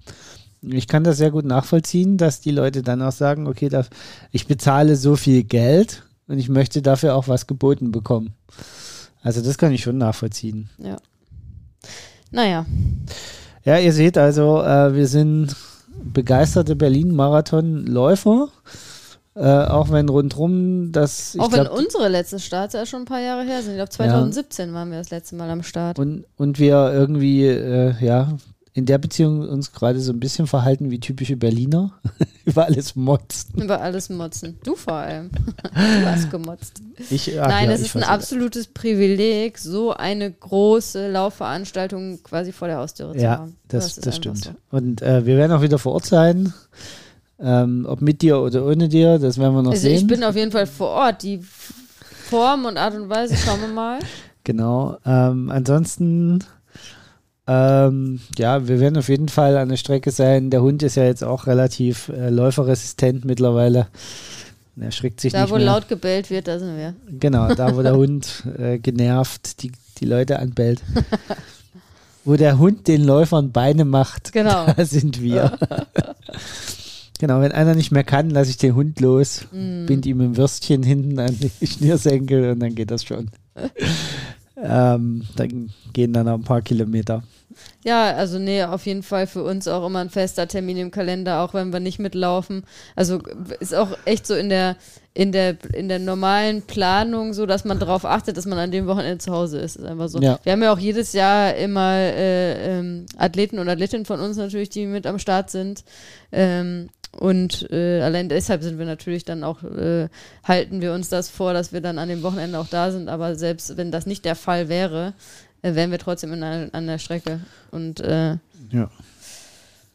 Ich kann das sehr gut nachvollziehen, dass die Leute dann auch sagen, okay, das, ich bezahle so viel Geld und ich möchte dafür auch was geboten bekommen. Also das kann ich schon nachvollziehen. Naja, Ja, ihr seht also, äh, wir sind begeisterte Berlin-Marathon-Läufer. Äh, auch wenn rundrum das. auch wenn glaub, unsere letzten Starts ja schon ein paar Jahre her sind. Ich glaube 2017 waren wir das letzte Mal am Start. und, und wir irgendwie, äh, ja, in der Beziehung uns gerade so ein bisschen verhalten wie typische Berliner. Über alles motzen. Über alles motzen. Du vor allem. du hast gemotzt. Ich, Nein, ja, es ist ein absolutes Privileg, so eine große Laufveranstaltung quasi vor der Haustüre zu Ja, haben. das, ist das einfach stimmt. so. Und äh, wir werden auch wieder vor Ort sein. Ähm, ob mit dir oder ohne dir, das werden wir noch Also sehen. ich bin auf jeden Fall vor Ort. Die Form und Art und Weise schauen wir mal. Genau. Ähm, ansonsten, ähm, ja, wir werden auf jeden Fall an der Strecke sein. Der Hund ist ja jetzt auch relativ äh, läuferresistent mittlerweile. Er erschrickt sich Da, nicht wo mehr. laut gebellt wird, da sind wir. Genau, da wo der Hund äh, genervt die, die Leute anbellt. wo der Hund den Läufern Beine macht, Genau. da sind wir. genau, wenn einer nicht mehr kann, lasse ich den Hund los, Mm. bind ihm ein Würstchen hinten an die Schnürsenkel und dann geht das schon. Ähm, dann gehen dann noch ein paar Kilometer. Ja, also nee, auf jeden Fall für uns auch immer ein fester Termin im Kalender, auch wenn wir nicht mitlaufen. Also ist auch echt so in der in der in der normalen Planung so, dass man darauf achtet, dass man an dem Wochenende zu Hause ist. Ist einfach so. Ja. Wir haben ja auch jedes Jahr immer äh, ähm, Athleten und Athletinnen von uns natürlich, die mit am Start sind. Ähm, und äh, allein deshalb sind wir natürlich dann auch, äh, halten wir uns das vor, dass wir dann an dem Wochenende auch da sind. Aber selbst wenn das nicht der Fall wäre, äh, wären wir trotzdem in einer, an der Strecke. Und äh, Ja.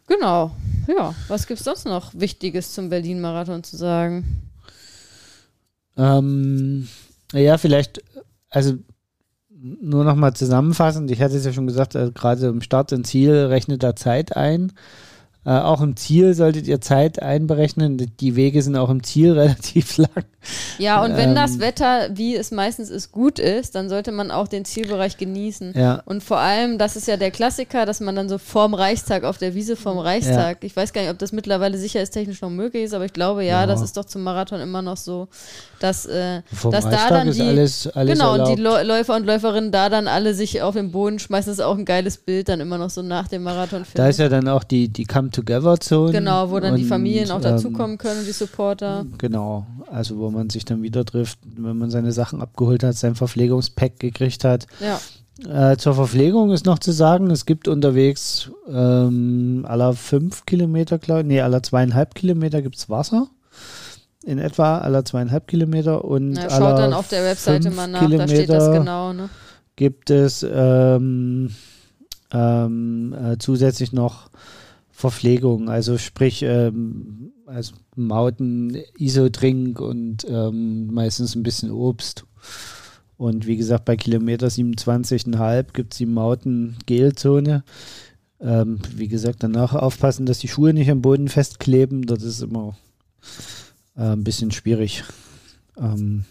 genau, ja. Was gibt es sonst noch Wichtiges zum Berlin-Marathon zu sagen? Ähm, ja, vielleicht, also nur nochmal zusammenfassend, ich hatte es ja schon gesagt, äh, gerade im Start und Ziel rechnet da Zeit ein. Äh, auch im Ziel solltet ihr Zeit einberechnen. Die- Wege sind auch im Ziel relativ lang. Ja, und wenn Ähm. das Wetter, wie es meistens ist, gut ist, dann sollte man auch den Zielbereich genießen. Ja, Und vor allem, das ist ja der Klassiker, dass man dann so vorm Reichstag auf der Wiese vorm Reichstag, ich weiß gar nicht, ob das mittlerweile sicherheitstechnisch noch möglich ist, aber ich glaube ja, Ja. das ist doch zum Marathon immer noch so, dass, äh, dass da Reichstag dann ist die, alles, alles genau, und die Läu- Läufer und Läuferinnen da dann alle sich auf den Boden schmeißen, das ist auch ein geiles Bild dann immer noch so nach dem Marathon. Da ist ja dann auch die, die Come-Together-Zone. genau, wo dann die und, Familien auch ähm, dazukommen können die Supporter. Genau, also wo man sich dann wieder trifft, wenn man seine Sachen abgeholt hat, sein Verpflegungspack gekriegt hat. Ja, Äh, zur Verpflegung ist noch zu sagen, es gibt unterwegs ähm, aller fünf Kilometer, glaube nee, aller zweieinhalb Kilometer gibt es Wasser. In etwa aller zweieinhalb Kilometer und Na, schaut dann auf der Webseite mal nach, da steht das Kilometer genau. Ne? gibt es ähm, ähm, äh, zusätzlich noch Verpflegung, also sprich ähm, also Mauten, Isodrink und ähm, meistens ein bisschen Obst. Und wie gesagt, bei Kilometer 27,5 gibt es die Mauten-Gelzone. Ähm, wie gesagt, danach aufpassen, dass die Schuhe nicht am Boden festkleben. Das ist immer äh, ein bisschen schwierig. Ähm,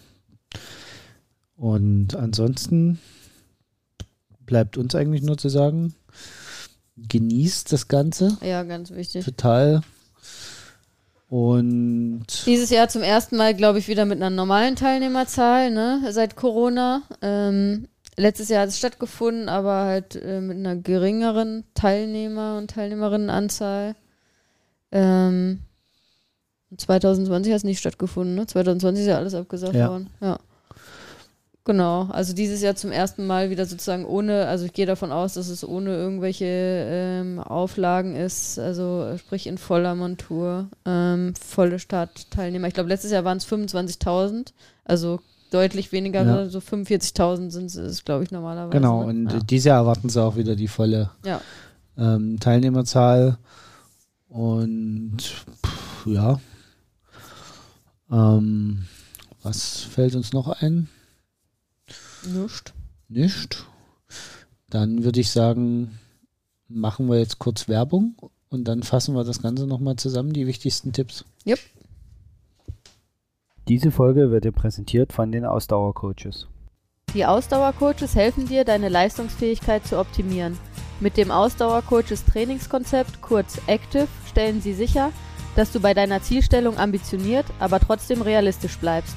und ansonsten bleibt uns eigentlich nur zu sagen, genießt das Ganze Ja, ganz wichtig. total. Und Dieses Jahr zum ersten Mal, glaube ich, wieder mit einer normalen Teilnehmerzahl, ne, seit Corona. Ähm, letztes Jahr hat es stattgefunden, aber halt äh, mit einer geringeren Teilnehmer- und Teilnehmerinnenanzahl. Ähm, 2020 hat es nicht stattgefunden, ne? 2020 ist ja alles abgesagt Ja. worden. Ja. Genau, also dieses Jahr zum ersten Mal wieder sozusagen ohne, also ich gehe davon aus, dass es ohne irgendwelche ähm, Auflagen ist, also sprich in voller Montur, ähm, volle Startteilnehmer. Ich glaube, letztes Jahr waren es 25.000, also deutlich weniger, Ja. so 45.000 sind es, glaube ich, normalerweise. genau, ne? und ja. dieses Jahr erwarten sie auch wieder die volle ja. ähm, Teilnehmerzahl. Und pff, ja. Ähm, was fällt uns noch ein? Nicht. Nicht. Dann würde ich sagen, machen wir jetzt kurz Werbung und dann fassen wir das Ganze nochmal zusammen, die wichtigsten Tipps. Yep. Diese Folge wird dir präsentiert von den Ausdauercoaches. Die Ausdauercoaches helfen dir, deine Leistungsfähigkeit zu optimieren. Mit dem Ausdauercoaches Trainingskonzept, kurz Active, stellen sie sicher, dass du bei deiner Zielstellung ambitioniert, aber trotzdem realistisch bleibst.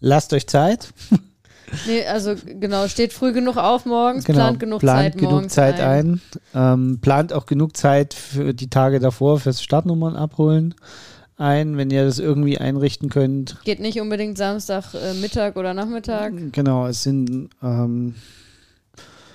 Lasst euch Zeit. Nee, also genau, steht früh genug auf morgens, Genau, plant genug plant Zeit genug morgens Zeit ein. Ähm, plant auch genug Zeit für die Tage davor fürs Startnummern abholen ein, wenn ihr das irgendwie einrichten könnt. Geht nicht unbedingt Samstag, äh, Mittag oder Nachmittag. Genau, es sind ähm,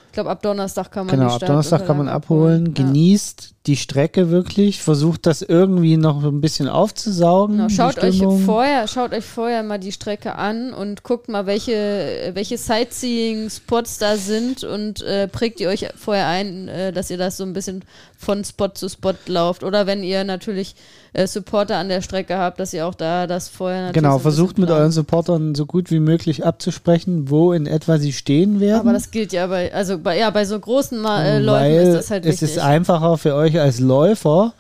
Ich glaube, ab Donnerstag kann man genau ab Donnerstag kann man abholen. Ja. Genießt die Strecke wirklich, versucht das irgendwie noch ein bisschen aufzusaugen. Genau, schaut euch vorher, schaut euch vorher mal die Strecke an und guckt mal, welche, welche Sightseeing-Spots da sind und äh, prägt ihr euch vorher ein, äh, dass ihr das so ein bisschen von Spot zu Spot lauft. Oder wenn ihr natürlich äh, Supporter an der Strecke habt, dass ihr auch da das vorher natürlich Genau, so versucht mit euren Supportern so gut wie möglich abzusprechen, wo in etwa sie stehen werden. Aber das gilt ja bei, also bei, ja, bei so großen Ma- äh, weil ist das halt es wichtig. ist einfacher für euch als Läufer,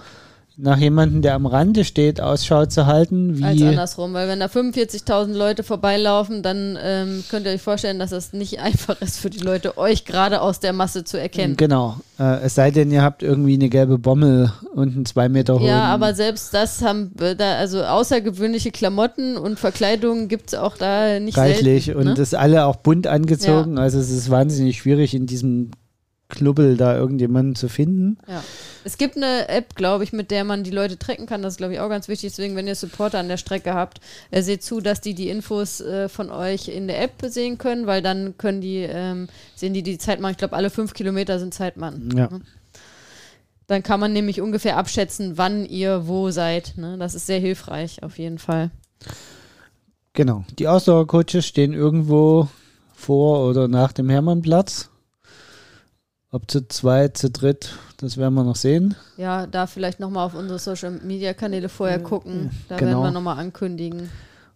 nach jemandem, der am Rande steht, Ausschau zu halten, als wie andersrum, weil wenn da 45.000 Leute vorbeilaufen, dann ähm, könnt ihr euch vorstellen, dass das nicht einfach ist für die Leute, euch gerade aus der Masse zu erkennen. Genau. Äh, es sei denn, ihr habt irgendwie eine gelbe Bommel und einen zwei Meter hohen. Ja, aber selbst das haben da, also außergewöhnliche Klamotten und Verkleidungen gibt es auch da nicht reichlich selten. und ne? das alle auch bunt angezogen. Also es ist wahnsinnig schwierig in diesem Klubbel da irgendjemanden zu finden. ja. Es gibt eine App, glaube ich, mit der man die Leute tracken kann. Das ist, glaube ich, auch ganz wichtig. Deswegen, wenn ihr Supporter an der Strecke habt, äh, seht zu, dass die die Infos äh, von euch in der App sehen können, weil dann können die, ähm, sehen die die Zeit machen. Ich glaube, alle fünf Kilometer sind Zeitmann. Ja. Dann kann man nämlich ungefähr abschätzen, wann ihr wo seid. Ne? Das ist sehr hilfreich, auf jeden Fall. Genau. Die Ausdauercoaches stehen irgendwo vor oder nach dem Hermannplatz. Ob zu zweit, zu dritt, das werden wir noch sehen. Ja, da vielleicht nochmal auf unsere Social Media Kanäle vorher gucken. Da Genau. werden wir nochmal ankündigen,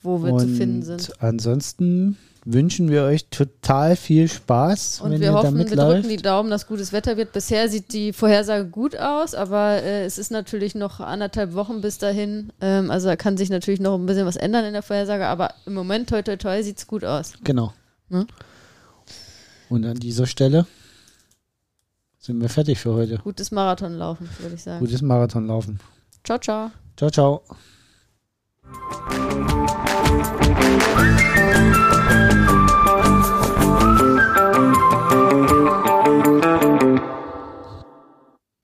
wo wir zu finden sind. ansonsten wünschen wir euch total viel Spaß, Und wenn wir hoffen, wir drücken läuft. die Daumen, dass gutes Wetter wird. Bisher sieht die Vorhersage gut aus, aber äh, es ist natürlich noch anderthalb Wochen bis dahin. Ähm, also da kann sich natürlich noch ein bisschen was ändern in der Vorhersage, aber im Moment, toi toi toi, sieht es gut aus. Genau. Ne? Und an dieser Stelle sind wir fertig für heute. Gutes Marathonlaufen, würde ich sagen. Gutes Marathonlaufen. Ciao, ciao. Ciao, ciao.